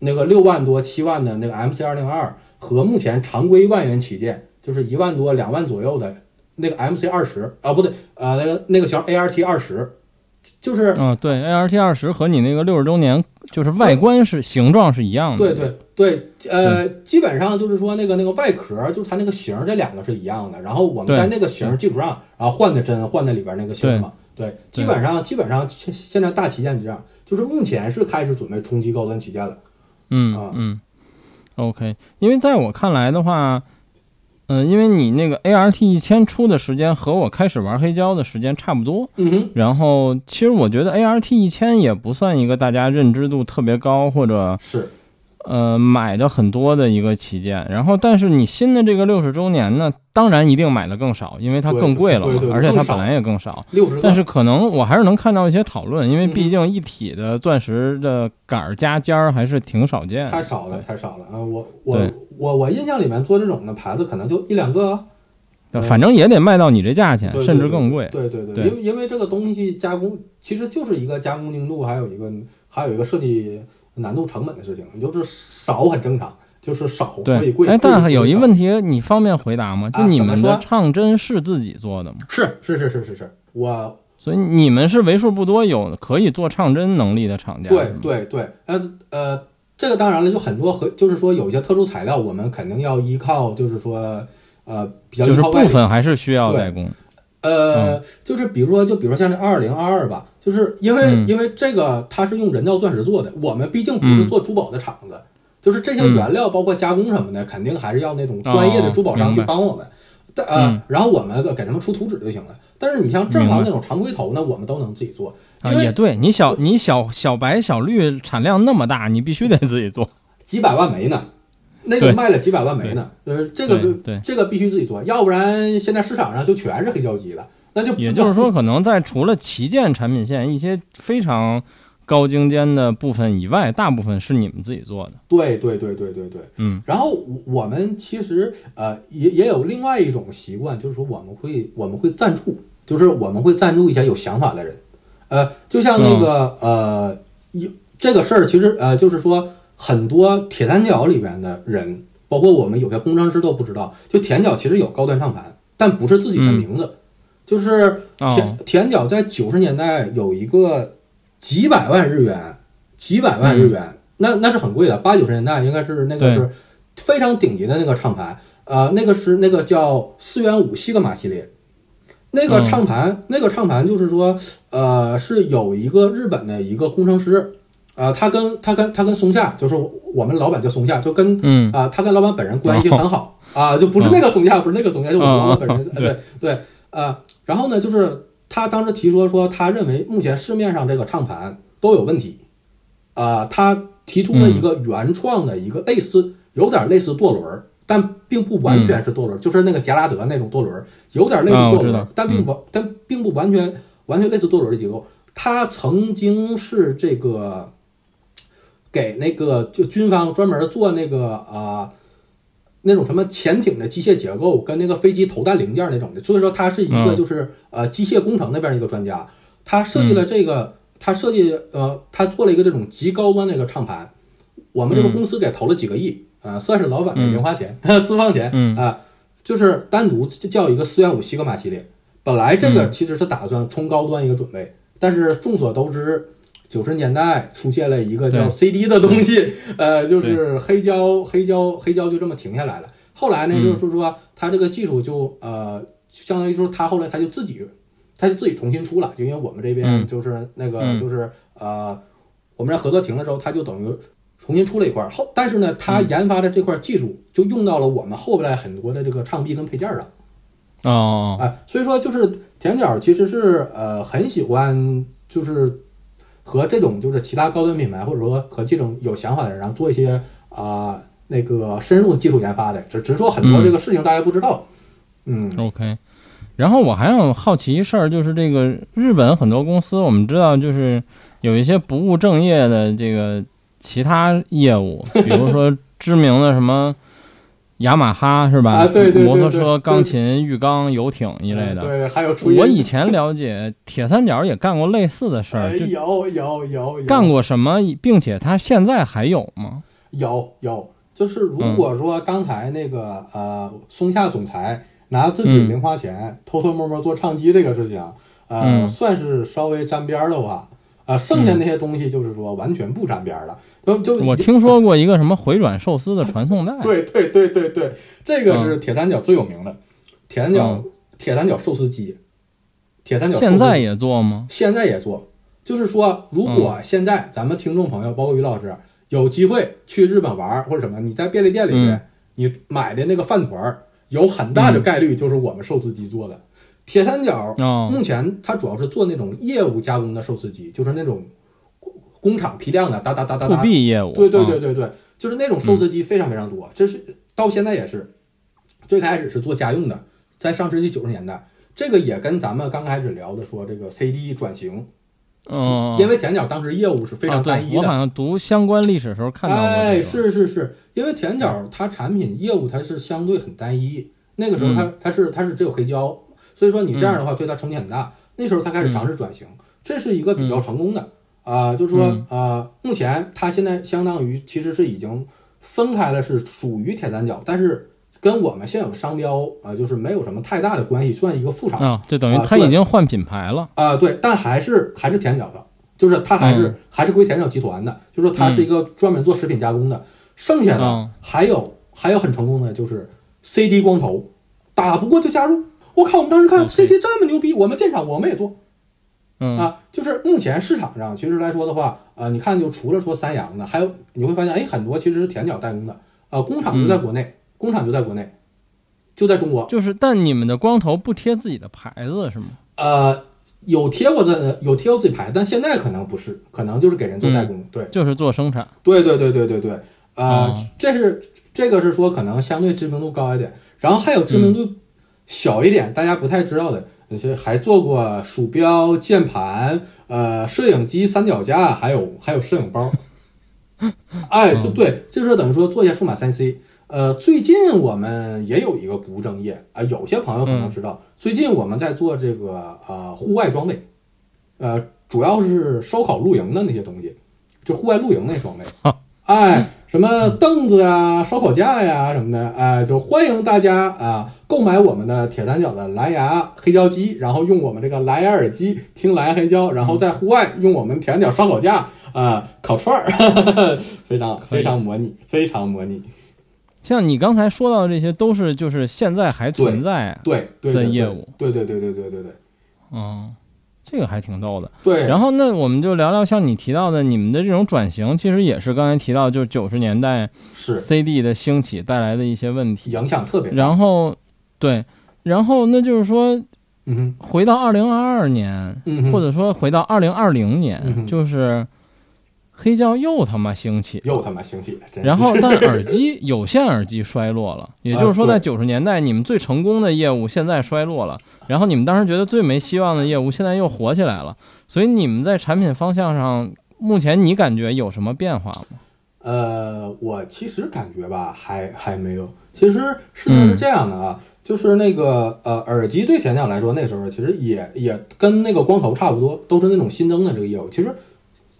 S2: 那个六万多七万的那个 MC 二零二和目前常规万元旗舰就是一万多两万左右的那个 MC 二十啊不对呃那个那个小 ART 二十。就是，
S1: 嗯，对，A R T 二十和你那个六十周年，就是外观是形状是一样的。
S2: 对对对，呃，基本上就是说那个那个外壳，就是它那个型，这两个是一样的。然后我们在那个型基础上，然后换的针，换的里边那个芯嘛。对，基本上基本上现现在大旗舰这样，就是目前是开始准备冲击高端旗舰了。
S1: 嗯
S2: 啊
S1: 嗯，OK，因为在我看来的话。嗯，因为你那个 A R T 一千出的时间和我开始玩黑胶的时间差不多。然后其实我觉得 A R T 一千也不算一个大家认知度特别高或者
S2: 是。
S1: 呃，买的很多的一个旗舰，然后但是你新的这个六十周年呢，当然一定买的更少，因为它更贵了嘛，而且它本来也更少。
S2: 六十，
S1: 但是可能我还是能看到一些讨论，因为毕竟一体的钻石的杆儿加尖儿还是挺少见。
S2: 太少了，太少了啊！我我我我印象里面做这种的牌子可能就一两个，
S1: 反正也得卖到你这价钱，甚至更贵。
S2: 对
S1: 对
S2: 对，因为因为这个东西加工其实就是一个加工精度，还有一个还有一个设计。难度成本的事情，就是少很正常，就是少所以贵。
S1: 哎，但是有一问题，你方便回答吗？就你们的唱针是自己做的吗？
S2: 是是是是是是，我
S1: 所以你们是为数不多有可以做唱针能力的厂家。
S2: 对对对，呃呃，这个当然了，就很多和就是说有一些特殊材料，我们肯定要依靠，就是说呃比较
S1: 就是部分还是需要代工。
S2: 呃，就是比如说，就比如说像这二二零二二吧，就是因为因为这个它是用人造钻石做的，我们毕竟不是做珠宝的厂子，就是这些原料包括加工什么的，肯定还是要那种专业的珠宝商去帮我们。但呃，然后我们给他们出图纸就行了。但是你像正行那种常规头呢，我们都能自己做。
S1: 啊，也对你小你小小白小绿产量那么大，你必须得自己做，*laughs*
S2: 几百万枚呢。那个卖了几百万枚呢，呃，这个这个必须自己做，要不然现在市场上就全是黑胶机了，那就
S1: 也就是说，可能在除了旗舰产品线一些非常高精尖的部分以外，大部分是你们自己做的。
S2: 对对对对对对，
S1: 嗯。
S2: 然后我们其实呃也也有另外一种习惯，就是说我们会我们会赞助，就是我们会赞助一些有想法的人，呃，就像那个呃，有这个事儿，其实呃就是说。很多铁三角里边的人，包括我们有些工程师都不知道，就铁三角其实有高端唱盘，但不是自己的名字。就是铁铁三角在九十年代有一个几百万日元，几百万日元，那那是很贵的。八九十年代应该是那个是非常顶级的那个唱盘，呃，那个是那个叫四元五西格玛系列，那个唱盘，那个唱盘就是说，呃，是有一个日本的一个工程师。呃，他跟他跟他跟松下，就是我们老板叫松下，就跟
S1: 嗯。
S2: 啊，他跟老板本人关系很好。啊，就不是那个松下，不是那个松下，就我们老板本人，对 *laughs* 对，呃，然后呢，就是他当时提出说，他认为目前市面上这个唱盘都有问题，啊，他提出了一个原创的一个类似，有点类似舵轮，但并不完全是舵轮，就是那个杰拉德那种舵轮，有点类似舵轮，但并不但并不完全完全类似舵轮的结构，他曾经是这个。给那个就军方专门做那个啊，那种什么潜艇的机械结构跟那个飞机投弹零件那种的，所以说他是一个就是呃机械工程那边一个专家，他设计了这个，他设计呃他做了一个这种极高端的一个唱盘，我们这个公司给投了几个亿啊，算是老板的零花钱 *laughs* 私房钱啊，就是单独叫一个四元五西格玛系列，本来这个其实是打算冲高端一个准备，但是众所周知。九十年代出现了一个叫 CD 的东西，*laughs* 呃，就是黑胶，黑胶，黑胶就这么停下来了。后来呢，就是说他这个技术就呃，相当于说他后来他就自己，他就自己重新出了，就因为我们这边就是那个就是呃，我们这合作停了之后，他就等于重新出了一块后，但是呢，他研发的这块技术就用到了我们后边很多的这个唱臂跟配件上。
S1: 哦，
S2: 哎，所以说就是甜角其实是呃很喜欢就是。和这种就是其他高端品牌，或者说和这种有想法的人，然后做一些啊那个深入技术研发的，只只是说很多这个事情大家不知道。嗯
S1: ，OK。然后我还有好奇一事儿，就是这个日本很多公司，我们知道就是有一些不务正业的这个其他业务，比如说知名的什么雅马哈是吧？
S2: 啊，对对对，
S1: 摩托车、钢琴、浴缸、游艇一类的。
S2: 对，还有
S1: 我以前了解，铁三角也干过类似的事儿。
S2: 有有有。
S1: 干过什么？并且他现在还有吗？
S2: 有有，就是如果说刚才那个呃松下总裁拿自己零花钱偷偷摸摸做唱机这个事情，呃，算是稍微沾边儿的话，啊，剩下那些东西就是说完全不沾边的。就
S1: 我听说过一个什么回转寿司的传送带，
S2: 对对对对对，这个是铁三角最有名的，铁三角铁三角寿司机，铁三角
S1: 现在也做吗？
S2: 现在也做，就是说，如果现在咱们听众朋友，包括于老师，有机会去日本玩或者什么，你在便利店里面你买的那个饭团儿，有很大的概率就是我们寿司机做的。铁三角目前它主要是做那种业务加工的寿司机，就是那种。工厂批量的哒哒哒哒哒，
S1: 业务，
S2: 对对对对对，就是那种寿司机非常非常多，这是到现在也是，最开始是做家用的，在上世纪九十年代，这个也跟咱们刚开始聊的说这个 CD 转型，
S1: 嗯，
S2: 因为田角当时业务是非常单一的，
S1: 我好像读相关历史的时候看到过，
S2: 哎，是是是，因为田角它产品业务它是相对很单一，那个时候它它是它是只有黑胶，所以说你这样的话对它冲击很大，那时候它开始尝试转型，这是一个比较成功的。啊，就是说，呃，目前它现在相当于其实是已经分开了，是属于铁三角，但是跟我们现有的商标啊，就是没有什么太大的关系，算一个副厂
S1: 啊，就等于它已经换品牌了。
S2: 啊，对，但还是还是田角的，就是它还是还是归田角集团的，就是说它是一个专门做食品加工的，剩下的还有还有很成功的就是 CD 光头，打不过就加入，我靠，我们当时看 CD 这么牛逼，我们建厂我们也做。
S1: 嗯
S2: 啊，就是目前市场上其实来说的话，呃，你看就除了说三洋的，还有你会发现，哎，很多其实是田角代工的，呃，工厂就在国内，工厂就在国内，就在中国。
S1: 就是，但你们的光头不贴自己的牌子是吗？
S2: 呃，有贴过的，有贴过自己牌，但现在可能不是，可能就是给人做代工，对，
S1: 就是做生产。
S2: 对对对对对对，呃，这是这个是说可能相对知名度高一点，然后还有知名度小一点，大家不太知道的。那些还做过鼠标、键盘、呃，摄影机、三脚架，还有还有摄影包。*laughs* 哎，就对，就是等于说做一下数码三 C。呃，最近我们也有一个不务正业啊，有些朋友可能知道，最近我们在做这个呃户外装备，呃，主要是烧烤露营的那些东西，就户外露营那装备。*laughs* 哎。什么凳子啊、烧烤架呀什么的，哎，就欢迎大家啊购买我们的铁三角的蓝牙黑胶机，然后用我们这个蓝牙耳机听蓝牙黑胶，然后在户外用我们铁三角烧烤架啊烤串儿，*laughs* 非常非常模拟，非常模拟。
S1: 像你刚才说到的这些，都是就是现在还存在
S2: 对
S1: 的业务，
S2: 对对对对对对对，
S1: 嗯。这个还挺逗的，
S2: 对。
S1: 然后那我们就聊聊像你提到的，你们的这种转型，其实也是刚才提到，就是九十年代
S2: 是
S1: CD 的兴起带来的一些问题，
S2: 影响特别大。
S1: 然后，对，然后那就是说，
S2: 嗯，
S1: 回到二零二二年，或者说回到二零二零年，就是。黑胶又他妈兴起，
S2: 又他妈兴起，
S1: 然后但耳机有线耳机衰落了，*laughs* 也就是说，在九十年代你们最成功的业务现在衰落了，然后你们当时觉得最没希望的业务现在又火起来了，所以你们在产品方向上，目前你感觉有什么变化吗？
S2: 呃，我其实感觉吧，还还没有。其实事情是这样的啊，就是那个呃，耳机对前讲来说，那时候其实也也跟那个光头差不多，都是那种新增的这个业务，其实。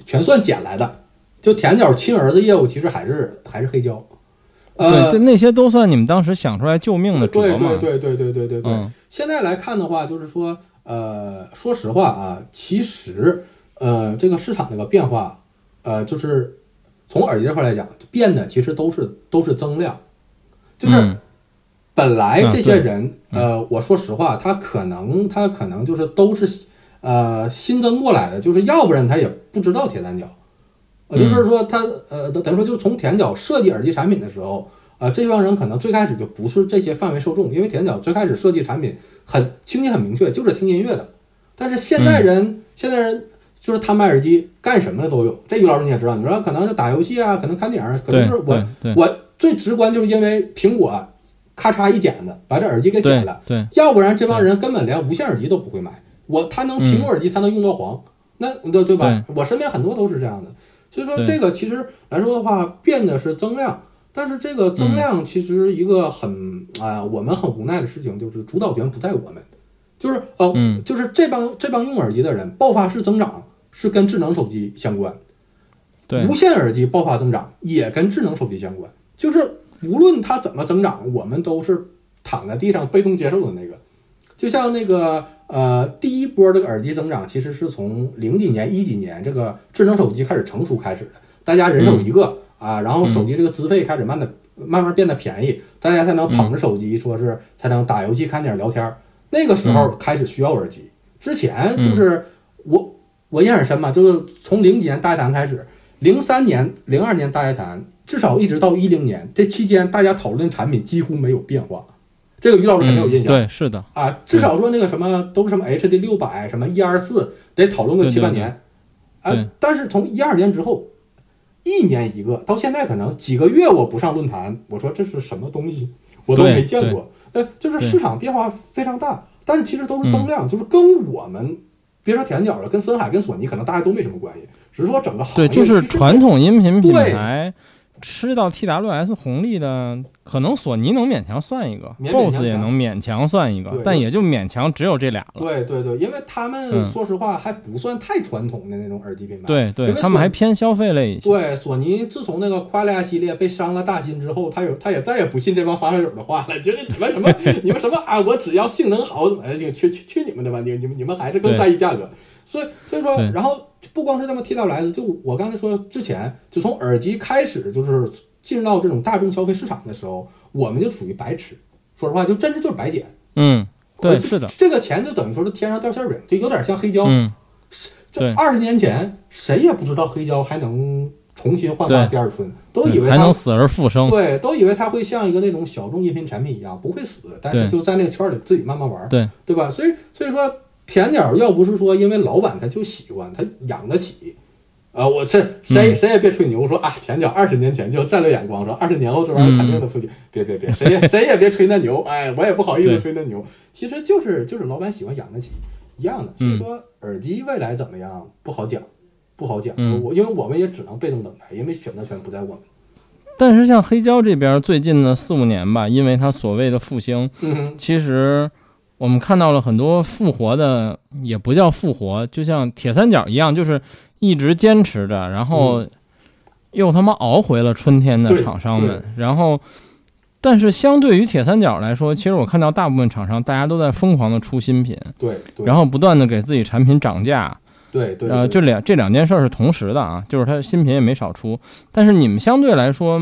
S2: 全算捡来的，就甜角亲儿子业务，其实还是还是黑胶，呃，
S1: 对，那些都算你们当时想出来救命的
S2: 对对对对对对对。对。现在来看的话，就是说，呃，说实话啊，其实，呃，这个市场这个变化，呃，就是从耳机这块来讲，变的其实都是都是增量，就是本来这些人，呃，我说实话，他可能他可能就是都是。呃，新增过来的，就是要不然他也不知道铁三角，呃，就是说他呃，等于说就从铁三角设计耳机产品的时候，呃，这帮人可能最开始就不是这些范围受众，因为铁三角最开始设计产品很清晰很明确，就是听音乐的。但是现代人，现代人就是他买耳机干什么的都有。这于老师你也知道，你说可能是打游戏啊，可能看电影，可能是我我最直观就是因为苹果咔嚓一剪子把这耳机给剪了，
S1: 对，
S2: 要不然这帮人根本连无线耳机都不会买。我他能苹果耳机，他能用到黄，那对对吧？我身边很多都是这样的，所以说这个其实来说的话，变的是增量，但是这个增量其实一个很啊，我们很无奈的事情就是主导权不在我们，就是呃，就是这帮这帮用耳机的人爆发式增长是跟智能手机相关，
S1: 对，
S2: 无线耳机爆发增长也跟智能手机相关，就是无论它怎么增长，我们都是躺在地上被动接受的那个，就像那个呃，第一波这个耳机增长其实是从零几年一几年这个智能手机开始成熟开始的，大家人手一个。啊，然后手机这个资费开始慢的慢慢变得便宜，大家才能捧着手机，说是才能打游戏、看电影、聊天。那个时候开始需要耳机，之前就是我我印象很深嘛，就是从零几年大谈开始，零三年、零二年大谈，至少一直到一零年这期间，大家讨论产品几乎没有变化。这个于老师肯定有印象，
S1: 对，是的
S2: 啊，至少说那个什么都是什么 HD 六百、什么一二四，得讨论个七八年。
S1: 啊，
S2: 但是从一二年之后。一年一个，到现在可能几个月我不上论坛，我说这是什么东西，我都没见过。呃，就是市场变化非常大，但是其实都是增量，就是跟我们别说田角了，跟森海、跟索尼可能大家都没什么关系，只是说整个行
S1: 业对，就是传统音频品牌。吃到 TWS 红利的，可能索尼能勉强算一个，BOSS 也能勉强算一个，但也就勉强只有这俩了。
S2: 对对对，因为他们说实话还不算太传统的那种耳机品牌。
S1: 对对，他们还偏消费类一些。
S2: 对，索尼自从那个夸利亚系列被伤了大心之后，他有他也再也不信这帮发烧友的话了，*laughs* 就是你们什么 *laughs* 你们什么啊，我只要性能好怎么的，就去去去你们的吧，你你们你们还是更在意价格。所以所以说，然后。不光是这么 TWS，就我刚才说之前，就从耳机开始，就是进入到这种大众消费市场的时候，我们就属于白痴。说实话，就真的就是白捡。
S1: 嗯，对，是的，
S2: 这个钱就等于说是天上掉馅饼，就有点像黑胶。
S1: 嗯，
S2: 这二十年前谁也不知道黑胶还能重新焕发第二春，都以为
S1: 还能死而复生。
S2: 对，都以为它会像一个那种小众音频产品一样不会死，但是就在那个圈里自己慢慢玩。
S1: 对，
S2: 对吧？所以，所以说。甜鸟要不是说因为老板他就喜欢他养得起，啊，我这谁谁也别吹牛说啊，甜鸟二十年前就战略眼光说二十年后这玩意儿肯定的，父亲别别别，谁也谁也别吹那牛，哎，我也不好意思吹那牛，其实就是就是老板喜欢养得起一样的，所以说耳机未来怎么样不好讲，不好讲，我因为我们也只能被动等待，因为选择权不在我们。
S1: 但是像黑胶这边最近的四五年吧，因为它所谓的复兴，其实。我们看到了很多复活的，也不叫复活，就像铁三角一样，就是一直坚持着，然后又他妈熬回了春天的厂商们。然后，但是相对于铁三角来说，其实我看到大部分厂商大家都在疯狂的出新品，
S2: 对，
S1: 然后不断的给自己产品涨价，
S2: 对对，
S1: 呃，就两这两件事是同时的啊，就是它新品也没少出，但是你们相对来说。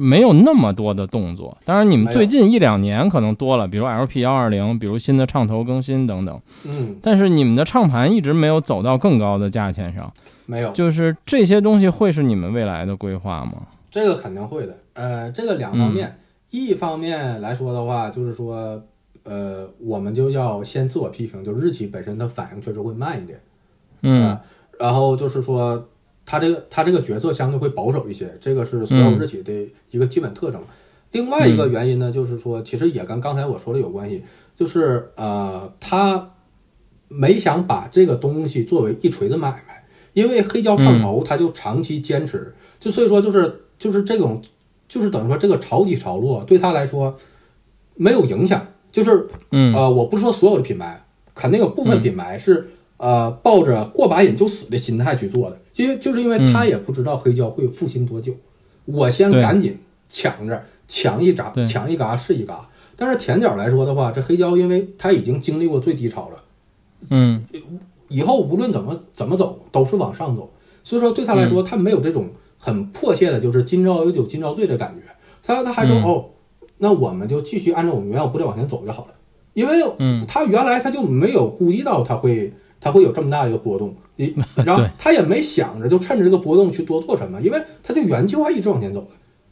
S1: 没有那么多的动作，当然你们最近一两年可能多了，比如 LP 幺二零，比如新的唱头更新等等。
S2: 嗯，
S1: 但是你们的唱盘一直没有走到更高的价钱上，
S2: 没有，
S1: 就是这些东西会是你们未来的规划吗？
S2: 这个肯定会的。呃，这个两方面，一方面来说的话，就是说，呃，我们就要先自我批评，就日企本身的反应确实会慢一点。
S1: 嗯，
S2: 然后就是说。他这个他这个角色相对会保守一些，这个是所有日企的一个基本特征。另外一个原因呢，就是说，其实也跟刚才我说的有关系，就是呃，他没想把这个东西作为一锤子买卖，因为黑胶唱头他就长期坚持，就所以说就是就是这种就是等于说这个潮起潮落对他来说没有影响，就是呃，我不是说所有的品牌，肯定有部分品牌是。呃，抱着过把瘾就死的心态去做的，因为就是因为他也不知道黑胶会复兴多久，我先赶紧抢着抢一扎，抢一嘎是一嘎。但是甜角来说的话，这黑胶因为它已经经历过最低潮了，
S1: 嗯，
S2: 以后无论怎么怎么走都是往上走，所以说对他来说，他没有这种很迫切的，就是今朝有酒今朝醉的感觉。他他还说哦，那我们就继续按照我们原有步调往前走就好了，因为他原来他就没有估计到他会。它会有这么大的一个波动，你 *laughs* 然后他也没想着就趁着这个波动去多做什么，因为他就原计划一直往前走的，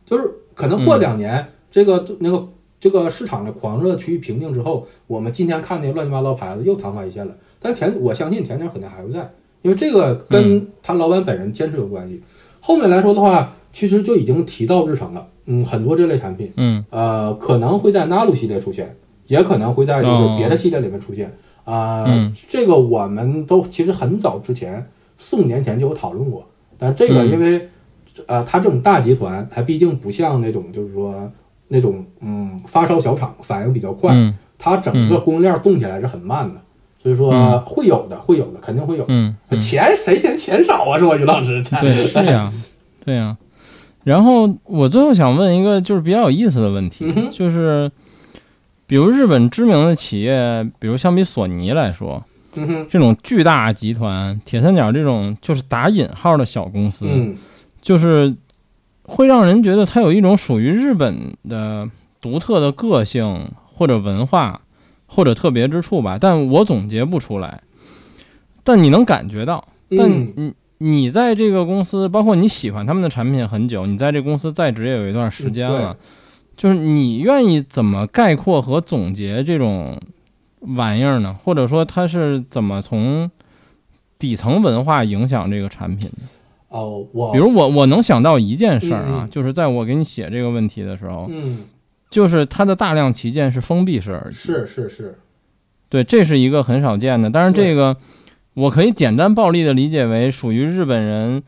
S2: 就是可能过两年这个那个这个市场的狂热趋于平静之后，我们今天看那乱七八糟牌子又昙花一现了。但前我相信甜点肯定还会在，因为这个跟他老板本人坚持有关系。后面来说的话，其实就已经提到日程了，嗯，很多这类产品，
S1: 嗯，
S2: 呃，可能会在 Nalu 系列出现，也可能会在就是别的系列里面出现。啊，这个我们都其实很早之前四五年前就有讨论过，但这个因为呃，它这种大集团，它毕竟不像那种就是说那种嗯发烧小厂，反应比较快，它整个供应链动起来是很慢的，所以说会有的，会有的，肯定会有。
S1: 嗯，
S2: 钱谁嫌钱少啊？是吧，于老师？
S1: 对，是呀，对呀。然后我最后想问一个就是比较有意思的问题，就是比如日本知名的企业，比如相比索尼来说。这种巨大集团，铁三角这种就是打引号的小公司，就是会让人觉得它有一种属于日本的独特的个性或者文化或者特别之处吧。但我总结不出来。但你能感觉到，但你你在这个公司，包括你喜欢他们的产品很久，你在这公司在职也有一段时间了，就是你愿意怎么概括和总结这种？玩意儿呢？或者说它是怎么从底层文化影响这个产品的？
S2: 哦，我
S1: 比如我我能想到一件事儿啊，就是在我给你写这个问题的时候，
S2: 嗯，
S1: 就是它的大量旗舰是封闭式耳机，
S2: 是是是，
S1: 对，这是一个很少见的。但是这个我可以简单暴力的理解为属于日本人。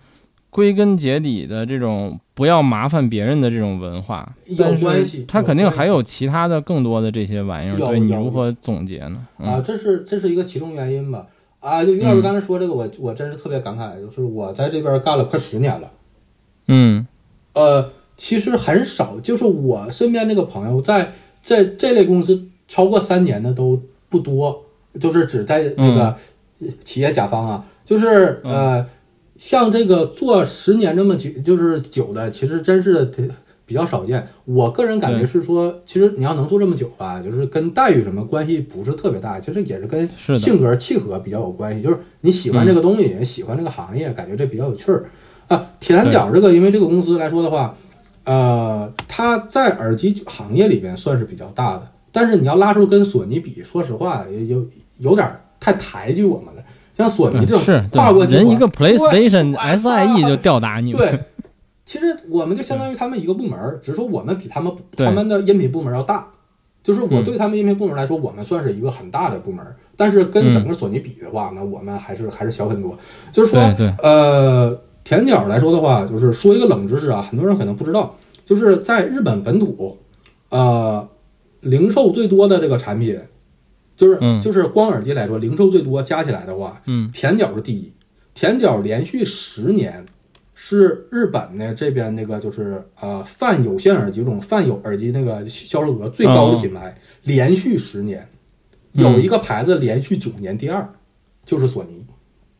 S1: 归根结底的这种不要麻烦别人的这种文化，
S2: 有关系。
S1: 它肯定还有其他的更多的这些玩意儿。对你如何总结呢？
S2: 啊，这是这是一个其中原因吧？啊，就于老师刚才说这个，我我真是特别感慨，就是我在这边干了快十年了。
S1: 嗯，
S2: 呃，其实很少，就是我身边那个朋友在在这类公司超过三年的都不多，就是只在那个企业甲方啊，就是呃。像这个做十年这么久就是久的，其实真是比较少见。我个人感觉是说，其实你要能做这么久吧，就是跟待遇什么关系不是特别大，其实也是跟性格契合比较有关系。就是你喜欢这个东西，喜欢这个行业，感觉这比较有趣儿啊。铁三角这个，因为这个公司来说的话，呃，它在耳机行业里边算是比较大的，但是你要拉出跟索尼比，说实话也，有有点太抬举我们了。像索尼这种跨国
S1: 人一个 PlayStation SIE 就吊打你。
S2: 对，其实我们就相当于他们一个部门，只是说我们比他们他们的音频部门要大。就是我对他们音频部门来说，我们算是一个很大的部门，但是跟整个索尼比的话，呢我们还是还是小很多。就是说，呃，田角来说的话，就是说一个冷知识啊，很多人可能不知道，就是在日本本土，呃，零售最多的这个产品。就是就是光耳机来说，零售最多加起来的话，
S1: 嗯，
S2: 田角是第一，田角连续十年是日本呢这边那个就是呃泛有线耳机这种泛有耳机那个销售额最高的品牌，连续十年有一个牌子连续九年第二，就是索尼。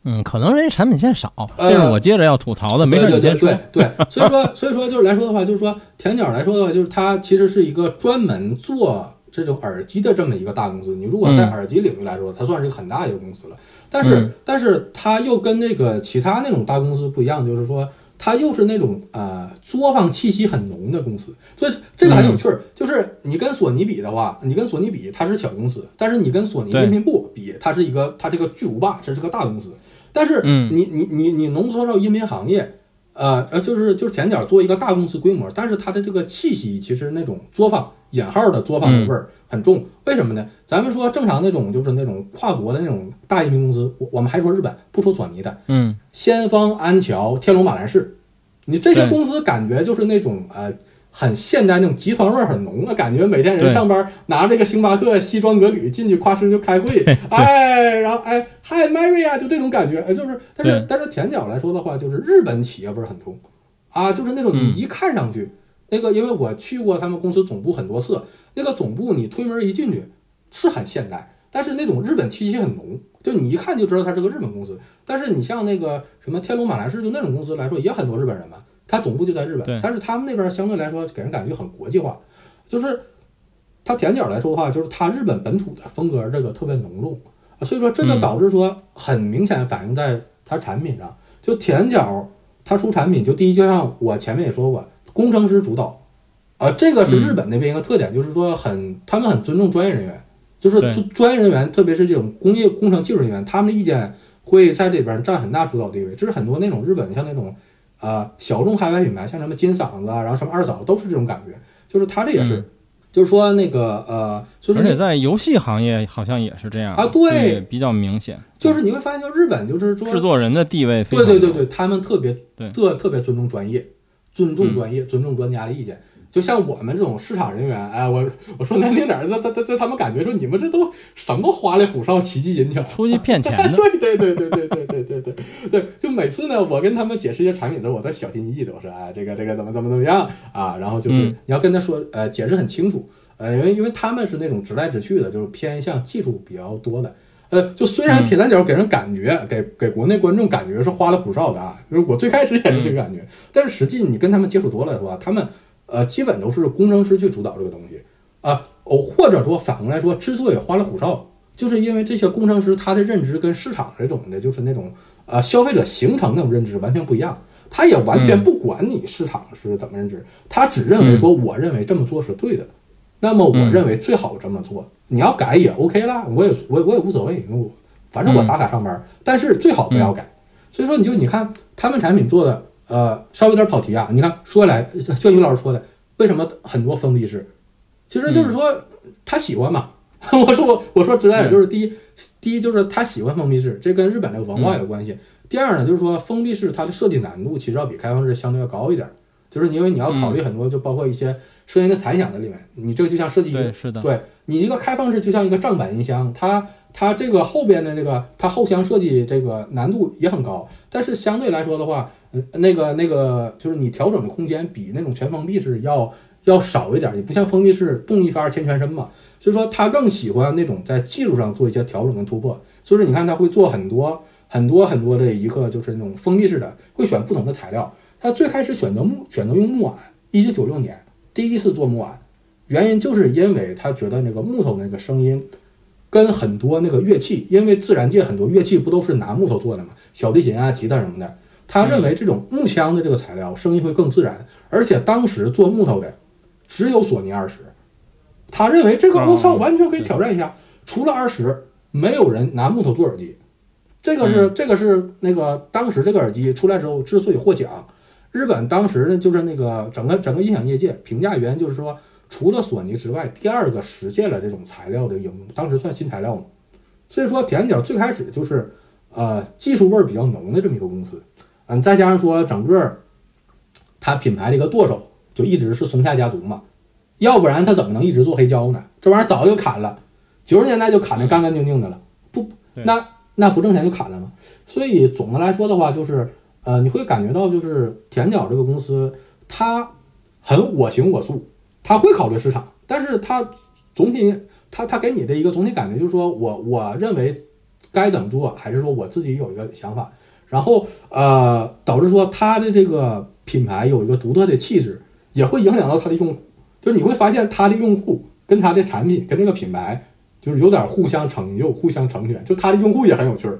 S1: 嗯，可能人家产品线少，这是我接着要吐槽的。没事，
S2: 对对对对，所以说所以说就是来说的话，就是说田角来说的话，就是它其实是一个专门做。这种耳机的这么一个大公司，你如果在耳机领域来说，它算是一个很大一个公司了。但是，但是它又跟那个其他那种大公司不一样，就是说它又是那种呃作坊气息很浓的公司。所以这个很有趣儿，就是你跟索尼比的话，你跟索尼比，它是小公司；但是你跟索尼音频部比，它是一个它这个巨无霸，这是个大公司。但是你你你你浓缩到音频行业。呃呃，就是就是前脚做一个大公司规模，但是它的这个气息其实那种作坊引号的作坊的味儿很重。为什么呢？咱们说正常那种就是那种跨国的那种大移民公司，我我们还说日本，不出索尼的，
S1: 嗯，
S2: 先锋、安桥、天龙、马兰士，你这些公司感觉就是那种呃。很现代那种集团味儿很浓的感觉，每天人上班拿这个星巴克西装革履进去，夸哧就开会，*laughs* 哎，然后哎，Hi Mary 啊，就这种感觉，就是，但是但是前脚来说的话，就是日本企业味儿很重，啊，就是那种你一看上去，那个因为我去过他们公司总部很多次，那个总部你推门一进去是很现代，但是那种日本气息很浓，就你一看就知道它是个日本公司。但是你像那个什么天龙马兰士就那种公司来说，也很多日本人嘛。它总部就在日本，但是他们那边相对来说给人感觉很国际化，就是它甜角来说的话，就是它日本本土的风格这个特别浓重，所以说这就导致说很明显反映在它产品上。就甜角它出产品，就第一就像我前面也说过，工程师主导，啊，这个是日本那边一个特点，就是说很他们很尊重专业人员，就是专业人员，特别是这种工业工程技术人员，他们的意见会在这边占很大主导地位。就是很多那种日本像那种。啊，小众海外品牌，像什么金嗓子啊，然后什么二嫂，都是这种感觉。就是他这也是，就是说那个呃，而
S1: 且在游戏行业好像也是这样
S2: 啊，
S1: 对，比较明显。
S2: 就是你会发现，就日本就是说
S1: 制作人的地位，
S2: 对对对对，他们特别特特别尊重专业尊重专业，尊重专家的意见。就像我们这种市场人员，哎，我我说难听点儿，他他他他们感觉说你们这都什么花里胡哨、奇技淫巧，
S1: 出去骗钱的。*laughs*
S2: 对对对对对对对对对对，就每次呢，我跟他们解释一些产品的时候，我都小心翼翼的，我说哎，这个这个怎么怎么怎么样啊？然后就是你要跟他说，呃，解释很清楚，呃，因为因为他们是那种直来直去的，就是偏向技术比较多的。呃，就虽然铁三角给人感觉，给给国内观众感觉是花里胡哨的啊，就是我最开始也是这个感觉，但是实际你跟他们接触多了的话，他们。呃，基本都是工程师去主导这个东西。啊，哦，或者说反过来说，之所以花里胡哨，就是因为这些工程师他的认知跟市场这种的，就是那种呃消费者形成那种认知完全不一样，他也完全不管你市场是怎么认知，他只认为说，我认为这么做是对的，那么我认为最好这么做，你要改也 OK 啦，我也我我也无所谓，我反正我打卡上班，但是最好不要改。所以说，你就你看他们产品做的。呃，稍微有点跑题啊。你看，说来就于老师说的，为什么很多封闭式？其实就是说他喜欢嘛。*laughs* 我说我我说直白点，就是第一，第一就是他喜欢封闭式，这跟日本的文化有关系。第二呢，就是说封闭式它的设计难度其实要比开放式相对要高一点，就是因为你要考虑很多，就包括一些声音的残响在里面。你这个就像设计，
S1: 对，是的，
S2: 对你一个开放式就像一个正版音箱，它它这个后边的这个它后箱设计这个难度也很高，但是相对来说的话。嗯，那个那个就是你调整的空间比那种全封闭式要要少一点，你不像封闭式动一发牵全身嘛，所以说他更喜欢那种在技术上做一些调整跟突破。所以说你看他会做很多很多很多的一个就是那种封闭式的，会选不同的材料。他最开始选择木，选择用木碗，一九九六年第一次做木碗，原因就是因为他觉得那个木头那个声音跟很多那个乐器，因为自然界很多乐器不都是拿木头做的嘛，小提琴啊、吉他什么的。他认为这种木腔的这个材料声音会更自然，而且当时做木头的只有索尼二十，他认为这个我操完全可以挑战一下，除了二十，没有人拿木头做耳机，这个是这个是那个当时这个耳机出来之后之所以获奖，日本当时呢就是那个整个整个音响业界评价原因就是说，除了索尼之外，第二个实现了这种材料的应用，当时算新材料嘛，所以说甜点最开始就是呃技术味儿比较浓的这么一个公司。嗯，再加上说整个它品牌的一个舵手就一直是松下家族嘛，要不然它怎么能一直做黑胶呢？这玩意儿早就砍了，九十年代就砍的干干净净的了，不，那那不挣钱就砍了吗？所以总的来说的话，就是呃，你会感觉到就是田角这个公司，它很我行我素，他会考虑市场，但是他总体他他给你的一个总体感觉就是说我我认为该怎么做，还是说我自己有一个想法。然后，呃，导致说它的这个品牌有一个独特的气质，也会影响到它的用户。就是你会发现，它的用户跟它的产品跟这个品牌，就是有点互相成就、互相成全。就它的用户也很有趣儿，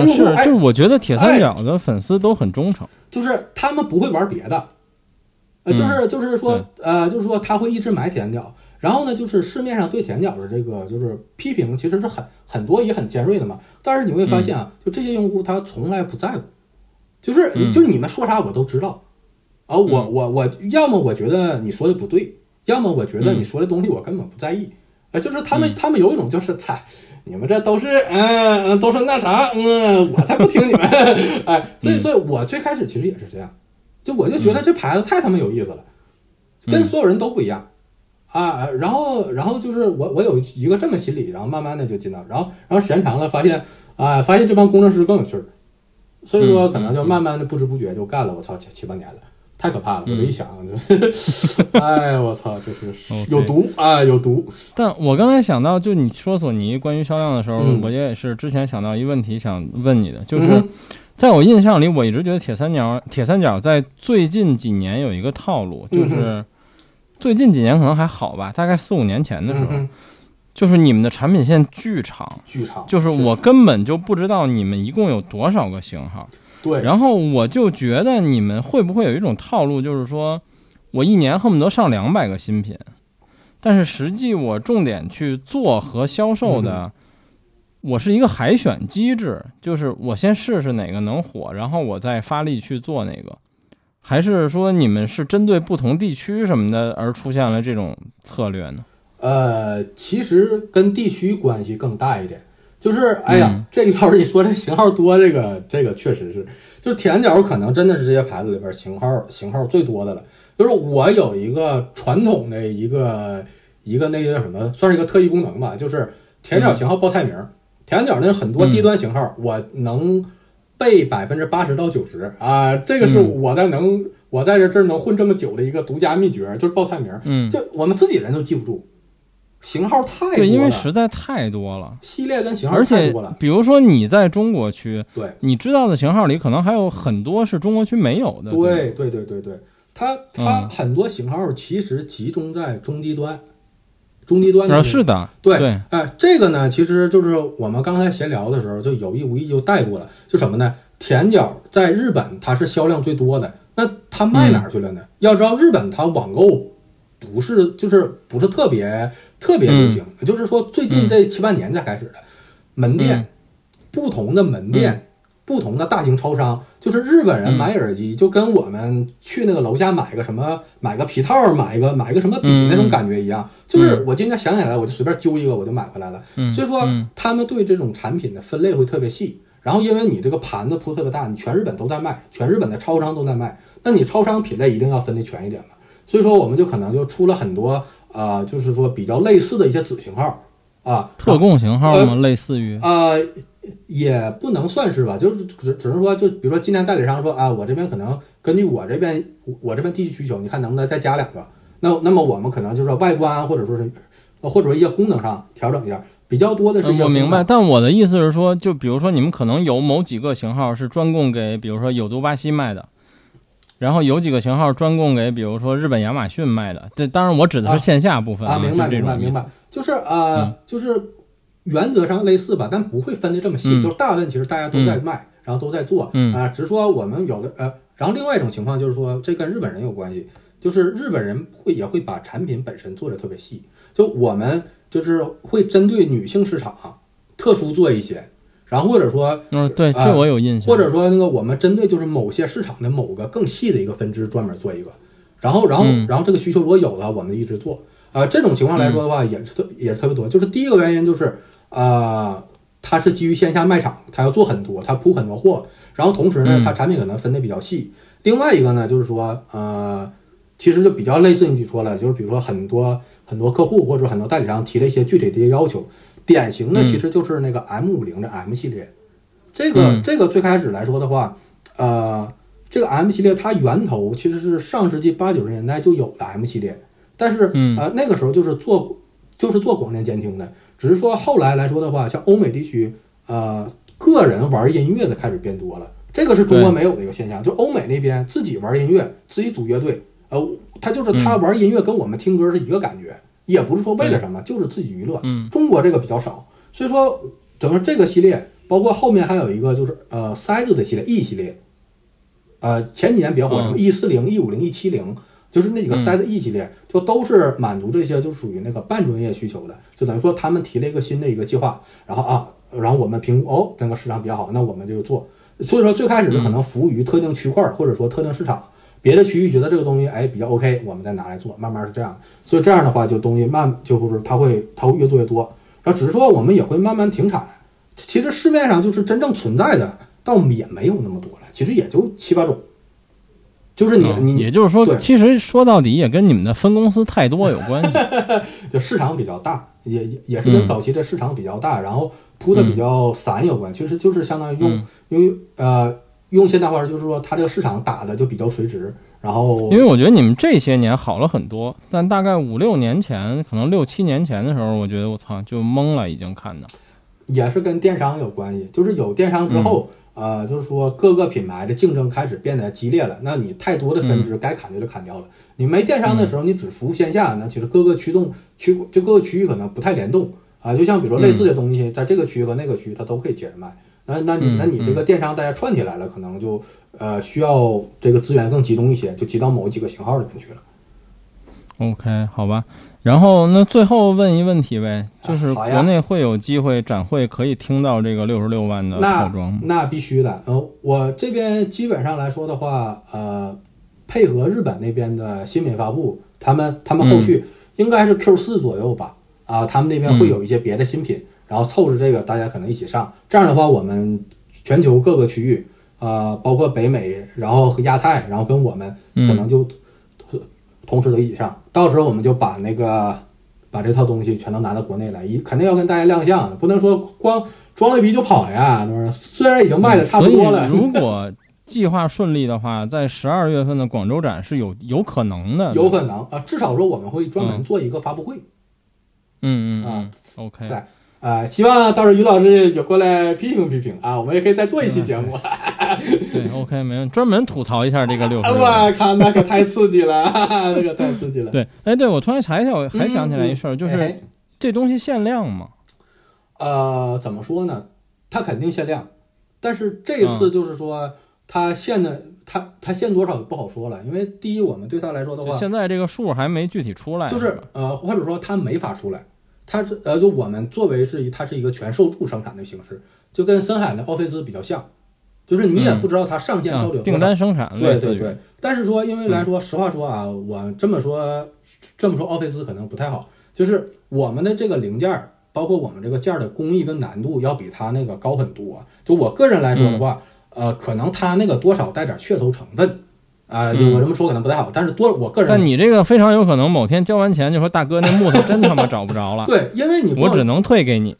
S2: 就它用户，
S1: 就是我觉得铁三角的粉丝都很忠诚，
S2: 就是他们不会玩别的，呃，就是就是说，呃，就是说他会一直买铁三角。然后呢，就是市面上对甜角的这个就是批评，其实是很很多也很尖锐的嘛。但是你会发现啊，就这些用户他从来不在乎，就是就是你们说啥我都知道，啊，我我我要么我觉得你说的不对，要么我觉得你说的东西我根本不在意，啊，就是他们他们有一种就是菜，你们这都是嗯都是那啥嗯，我才不听你们，*laughs* 哎，所以所以我最开始其实也是这样，就我就觉得这牌子太他妈有意思了，跟所有人都不一样。啊，然后，然后就是我，我有一个这么心理，然后慢慢的就进到，然后，然后时间长了，发现，啊，发现这帮工程师更有趣儿，所以说可能就慢慢的不知不觉就干了，我操，七七八年了，太可怕了，我这一想就是，*laughs* 哎，我操，就是有毒啊，有毒。
S1: 但我刚才想到，就你说索尼关于销量的时候，我也是之前想到一个问题想问你的，就是在我印象里，我一直觉得铁三角，铁三角在最近几年有一个套路，就是。最近几年可能还好吧，大概四五年前的时候，就是你们的产品线巨长，
S2: 巨长，
S1: 就是我根本就不知道你们一共有多少个型号。
S2: 对，
S1: 然后我就觉得你们会不会有一种套路，就是说我一年恨不得上两百个新品，但是实际我重点去做和销售的，我是一个海选机制，就是我先试试哪个能火，然后我再发力去做哪个。还是说你们是针对不同地区什么的而出现了这种策略呢？
S2: 呃，其实跟地区关系更大一点。就是哎呀，这个要是你说这型号多，这个这个确实是，就是铁三角可能真的是这些牌子里边型号型号最多的了。就是我有一个传统的一个一个那个叫什么，算是一个特异功能吧，就是铁三角型号报菜名。铁三角那很多低端型号，我能背百分之八十到九十啊，这个是我在能我在这这儿能混这么久的一个独家秘诀，就是报菜名。
S1: 嗯，
S2: 就我们自己人都记不住。型号太多了，
S1: 对，因为实在太多了，
S2: 系列跟型号太多
S1: 了。比如说你在中国区，
S2: 对，
S1: 你知道的型号里可能还有很多是中国区没有的。
S2: 对，对，对，对，对，它它很多型号其实集中在中低端，中低端的。
S1: 是的，
S2: 对，哎，这个呢，其实就是我们刚才闲聊的时候就有意无意就带过了，就什么呢？甜角在日本它是销量最多的，那它卖哪儿去了呢？要知道日本它网购。不是，就是不是特别特别流行，就是说最近这七八年才开始的门店，不同的门店，不同的大型超商，就是日本人买耳机就跟我们去那个楼下买个什么，买个皮套，买一个买一个什么笔那种感觉一样，就是我今天想起来我就随便揪一个我就买回来了。所以说他们对这种产品的分类会特别细，然后因为你这个盘子铺特别大，你全日本都在卖，全日本的超商都在卖，那你超商品类一定要分的全一点嘛。所以说，我们就可能就出了很多啊，就是说比较类似的一些子型号啊，
S1: 特供型号吗？类似于
S2: 啊，也不能算是吧，就是只只能说，就比如说今天代理商说啊，我这边可能根据我这边我这边地区需求，你看能不能再加两个？那那么我们可能就是说外观或者说是或者说一些功能上调整一下，比较多的是。
S1: 我明白，但我的意思是说，就比如说你们可能有某几个型号是专供给，比如说有毒巴西卖的。然后有几个型号专供给，比如说日本亚马逊卖的，这当然我指的是线下部分
S2: 啊。明白，明白，明白。就是呃，就是原则上类似吧，但不会分的这么细。就是大部分其实大家都在卖，然后都在做啊，只是说我们有的呃，然后另外一种情况就是说，这跟日本人有关系，就是日本人会也会把产品本身做的特别细，就我们就是会针对女性市场特殊做一些。然后或者说，
S1: 嗯，对，这我有印象。
S2: 或者说那个我们针对就是某些市场的某个更细的一个分支专门做一个，然后然后然后这个需求如果有了，我们一直做。啊，这种情况来说的话，也是特也是特别多。就是第一个原因就是，啊，它是基于线下卖场，它要做很多，它铺很多货，然后同时呢，它产品可能分的比较细。另外一个呢，就是说，呃，其实就比较类似你说了，就是比如说很多很多客户或者很多代理商提了一些具体的一些要求。典型的其实就是那个 M 五零的 M 系列，这个这个最开始来说的话，呃，这个 M 系列它源头其实是上世纪八九十年代就有的 M 系列，但是呃那个时候就是做就是做广电监听的，只是说后来来说的话，像欧美地区，呃，个人玩音乐的开始变多了，这个是中国没有的一个现象，就欧美那边自己玩音乐，自己组乐队，呃，他就是他玩音乐跟我们听歌是一个感觉。也不是说为了什么，就是自己娱乐。
S1: 嗯，
S2: 中国这个比较少，所以说整个这个系列，包括后面还有一个就是呃塞子的系列 E 系列，呃前几年比较火什么 E 四零、E 五零、E 七零，就是那几个塞子 E 系列，就都是满足这些就属于那个半专业需求的。就等于说他们提了一个新的一个计划，然后啊，然后我们评估哦，整个市场比较好，那我们就做。所以说最开始可能服务于特定区块或者说特定市场。别的区域觉得这个东西哎比较 OK，我们再拿来做，慢慢是这样。所以这样的话，就东西慢就是它会它会越做越多。然后只是说我们也会慢慢停产。其实市面上就是真正存在的，倒也没有那么多了。其实也就七八种。就是你你
S1: 也就是说，其实说到底也跟你们的分公司太多有关系。*laughs*
S2: 就市场比较大，也也也是跟早期的市场比较大，然后铺的比较散有关。其实就是相当于用因为呃。用现代话就是说，它这个市场打的就比较垂直，然后
S1: 因为我觉得你们这些年好了很多，但大概五六年前，可能六七年前的时候，我觉得我操就懵了，已经看的，
S2: 也是跟电商有关系，就是有电商之后，呃，就是说各个品牌的竞争开始变得激烈了，那你太多的分支该砍掉就砍掉了。你没电商的时候，你只服务线下，那其实各个驱动区就各个区域可能不太联动啊，就像比如说类似的东西，在这个区域和那个区域它都可以接着卖。那那你那你这个电商大家串起来了，可能就呃需要这个资源更集中一些，就集到某几个型号里面去了。
S1: OK，好吧。然后那最后问一问题呗，就是国内会有机会展会可以听到这个六十六万的套装吗？
S2: 那必须的。呃，我这边基本上来说的话，呃，配合日本那边的新品发布，他们他们后续应该是 Q 四左右吧。啊，他们那边会有一些别的新品。然后凑着这个大家可能一起上。这样的话，我们全球各个区域啊，包括北美，然后和亚太，然后跟我们可能就同时都一起上。到时候我们就把那个把这套东西全都拿到国内来，一肯定要跟大家亮相，不能说光装了逼就跑呀？虽然已经卖的差不多了，
S1: 如果。计划顺利的话，在十二月份的广州展是有有可能的，
S2: 有可能啊，至少说我们会专门做一个发布会。
S1: 嗯
S2: 嗯啊
S1: ，OK，
S2: 在啊，希望到时候于老师也过来批评批评啊，我们也可以再做一期节目。
S1: 对，OK，没问题，专门吐槽一下这个六十。
S2: 我靠，那可太刺激了，那个太刺激了。
S1: 对，哎，对我突然查一下，我还想起来一事儿，就是这东西限量吗？
S2: 呃，怎么说呢？它肯定限量，但是这次就是说。它限的，它它限多少不好说了，因为第一，我们对它来说的话，
S1: 现在这个数还没具体出来，
S2: 就是呃，或者说它没法出来，它是呃，就我们作为是它是一个全受助生产的形式，就跟深海的奥菲斯比较像，就是你也不知道它上线到底有
S1: 订单生产，
S2: 对对对。但是说，因为来说实话说啊，我这么说这么说，奥菲斯可能不太好，就是我们的这个零件，包括我们这个件儿的工艺跟难度要比它那个高很多。就我个人来说的话。呃，可能它那个多少带点噱头成分，啊，就我这么说可能不太好，但是多我个人。
S1: 但你这个非常有可能某天交完钱就说大哥那木头真他妈找不着了。
S2: 对，因为你
S1: 我只能退给你。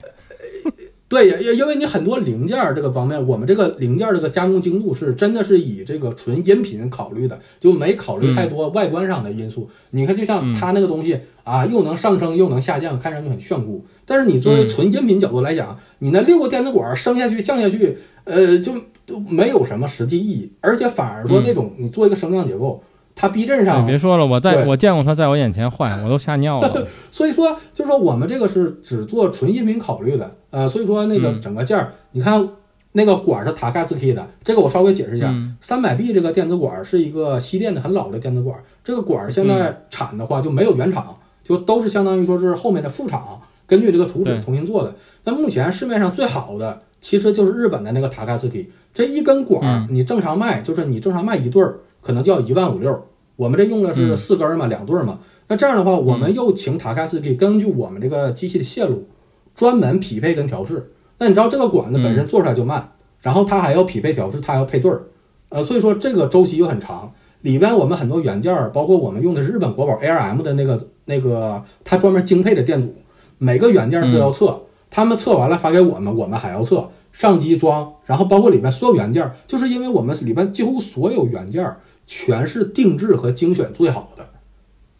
S2: 对，因因为你很多零件这个方面，我们这个零件这个加工精度是真的是以这个纯音频考虑的，就没考虑太多外观上的因素。你看，就像它那个东西啊，又能上升又能下降，看上去很炫酷。但是你作为纯音频角度来讲，你那六个电子管升下去降下去，呃，就。都没有什么实际意义，而且反而说那种你做一个升降结构，它避震上，
S1: 别说了，我在我见过它在我眼前坏，*laughs* 我都吓尿了。*laughs*
S2: 所以说，就是说我们这个是只做纯音频考虑的，呃，所以说那个整个件儿，你看那个管是塔卡斯 K 的，这个我稍微解释一下，三百 B 这个电子管是一个西电的很老的电子管，这个管现在产的话就没有原厂，就都是相当于说是后面的副厂根据这个图纸重新做的。那目前市面上最好的其实就是日本的那个塔卡斯 K。这一根管儿，你正常卖，就是你正常卖一对儿，可能就要一万五六。我们这用的是四根嘛，两对儿嘛。那这样的话，我们又请塔卡斯给根据我们这个机器的线路，专门匹配跟调试。那你知道这个管子本身做出来就慢，然后它还要匹配调试，它还要配对儿，呃，所以说这个周期又很长。里边我们很多元件儿，包括我们用的是日本国宝 ARM 的那个那个，它专门精配的电阻，每个元件都要测，他们测完了发给我们，我们还要测。上机装，然后包括里面所有元件，就是因为我们里边几乎所有元件全是定制和精选最好的，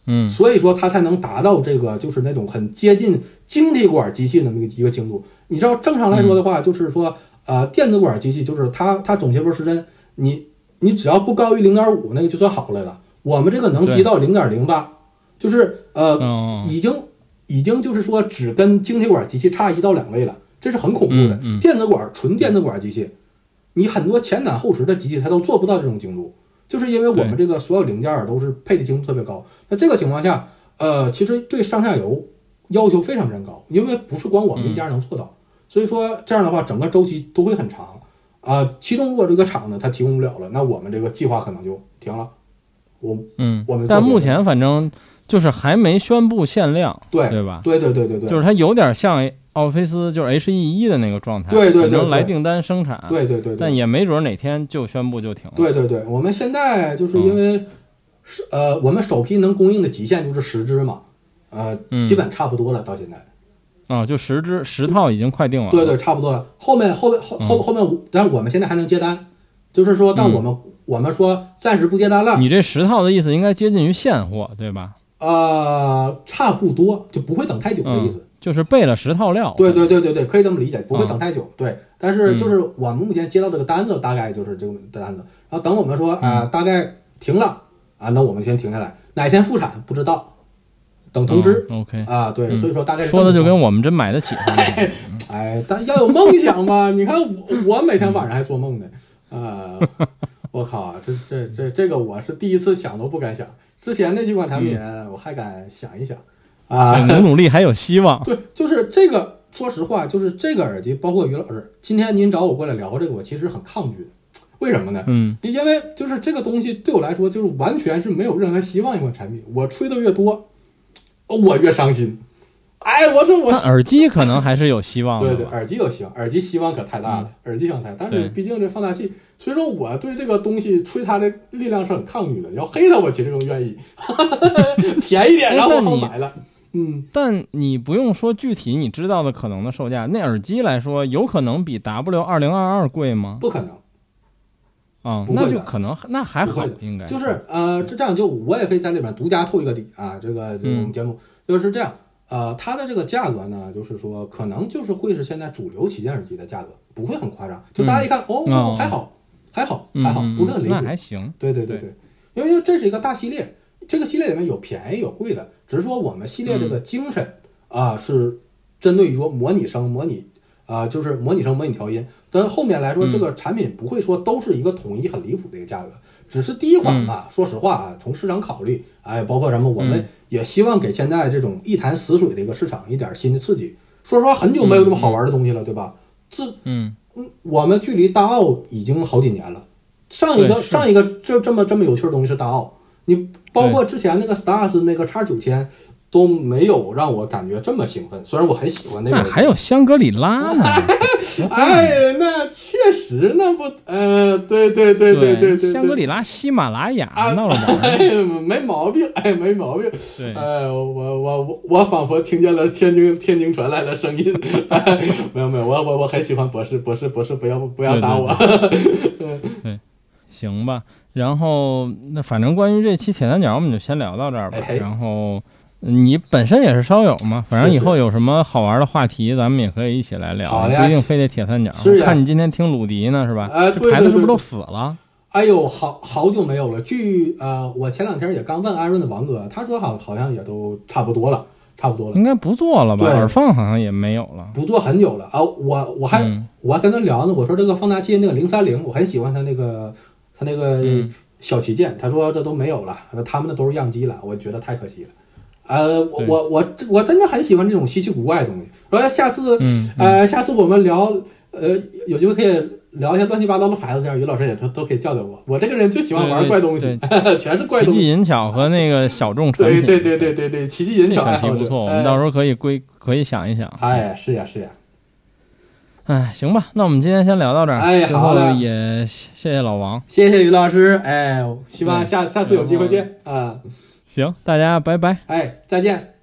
S1: 嗯，
S2: 所以说它才能达到这个就是那种很接近晶体管机器那么一个一个精度。你知道正常来说的话，就是说呃电子管机器就是它它总接波时针，你你只要不高于零点五那个就算好来了。我们这个能低到零点零八，就是呃已经已经就是说只跟晶体管机器差一到两位了。这是很恐怖的，电子管纯电子管机器，你很多前胆后持的机器它都做不到这种精度，就是因为我们这个所有零件都是配的精度特别高。那这个情况下，呃，其实对上下游要求非常非常高，因为不是光我们一家能做到，所以说这样的话整个周期都会很长啊。其中如果这个厂呢它提供不了了，那我们这个计划可能就停了。我
S1: 嗯，
S2: 我们
S1: 但目前反正就是还没宣布限量，
S2: 对
S1: 对吧？
S2: 对对对对对，
S1: 就是它有点像。奥菲斯就是 H E 一的那个状态，
S2: 对对对，
S1: 来订单生产，
S2: 对对对，
S1: 但也没准哪天就宣布就停了。
S2: 对对对，我们现在就是因为是呃，我们首批能供应的极限就是十只嘛，呃，基本差不多了，到现在。
S1: 啊，就十只十套已经快定了。
S2: 对对，差不多了。后面后面后后后面，但是我们现在还能接单，就是说，但我们我们说暂时不接单了。
S1: 你这十套的意思应该接近于现货，对吧？
S2: 呃，差不多，就不会等太久的意思。
S1: 就是备了十套料，
S2: 对对对对对，可以这么理解，不会等太久。对，但是就是我们目前接到这个单子，大概就是这个单子。然后等我们说啊，大概停了啊，那我们先停下来，哪天复产不知道，等通知。
S1: OK
S2: 啊，对，所以说大概
S1: 说的就跟我们真买得起。*laughs*
S2: 哎，但要有梦想嘛？你看我，我每天晚上还做梦呢。啊，*laughs* 我靠，这这这这个我是第一次想都不敢想。之前那几款产品我还敢想一想。啊，
S1: 努努力还有希望。
S2: 对，就是这个。说实话，就是这个耳机，包括于老师，今天您找我过来聊这个，我其实很抗拒的。为什么呢？
S1: 嗯，
S2: 因为就是这个东西对我来说，就是完全是没有任何希望一款产品。我吹的越多，我越伤心。哎，我这我
S1: 耳机可能还是有希望。
S2: 对对，耳机有希望，耳机希望可太大了，耳机希望太大。但是毕竟这放大器，所以说我对这个东西吹它的力量是很抗拒的。要黑它，我其实更愿意，*laughs* 便宜点，然后好买了。嗯，
S1: 但你不用说具体你知道的可能的售价，那耳机来说，有可能比 W 二零二二贵吗？
S2: 不可能。
S1: 啊，那就可能那还好，应该
S2: 就是呃，这这样，就我也可以在里面独家透一个底啊，这个这种节目就是这样，呃，它的这个价格呢，就是说可能就是会是现在主流旗舰耳机的价格，不会很夸张，就大家一看哦，还好，还好，还好，不是很离谱，
S1: 那还行，
S2: 对对对对，因为这是一个大系列，这个系列里面有便宜有贵的，只是说我们系列这个精神啊是针对于说模拟声、模拟啊，就是模拟声、模拟调音。但后面来说，这个产品不会说都是一个统一很离谱的一个价格，只是第一款啊。说实话啊，从市场考虑，哎，包括什么，我们也希望给现在这种一潭死水的一个市场一点新的刺激。说实话，很久没有这么好玩的东西了，对吧？自
S1: 嗯
S2: 嗯，我们距离大奥已经好几年了。上一个上一个这这么这么有趣的东西是大奥，你包括之前那个 Stars 那个叉九千。都没有让我感觉这么兴奋，虽然我很喜欢那个。
S1: 那还有香格里拉呢？*laughs*
S2: 哎，那确实，那不，呃，对对对对对对，
S1: 香格里拉喜马拉雅闹了
S2: 毛没毛病，哎，没毛病。*laughs* 哎，我我我我仿佛听见了天津天津传来的声音。*laughs* 没有没有，我我我很喜欢博士博士博士，不要不要打我。
S1: 对，行吧。然后那反正关于这期铁三角，我们就先聊到这儿吧。然后。你本身也是烧友嘛，反正以后有什么好玩的话题，咱们也可以一起来聊，不一定非得铁三角。看你今天听鲁迪呢，是吧？
S2: 哎，
S1: 牌子是不是都死了？
S2: 哎呦，好好久没有了。据呃，我前两天也刚问安润的王哥，他说好好像也都差不多了，差不多了。
S1: 应该不做了吧？耳放好像也没有了，
S2: 不做很久了啊。我我还我还跟他聊呢，我说这个放大器那个零三零，我很喜欢他那个他那个小旗舰，他说这都没有了，那他们的都是样机了，我觉得太可惜了。呃，我我我我真的很喜欢这种稀奇古怪的东西。说下次，呃，下次我们聊，呃，有机会可以聊一些乱七八糟的牌子，这样于老师也都都可以叫叫我。我这个人就喜欢玩怪东西，*laughs* 全是怪东西。
S1: 奇技淫巧和那个小众产
S2: 品，对对对对对对，奇技淫巧
S1: 还不错。我们到时候可以归可以想一想。
S2: 哎，是呀是呀。
S1: 哎，行吧，那我们今天先聊到这儿。
S2: 哎，好
S1: 的，也谢谢老王，
S2: 谢谢于老师。哎，希望下下次有机会见啊。
S1: 行，大家拜拜。
S2: 哎，再见。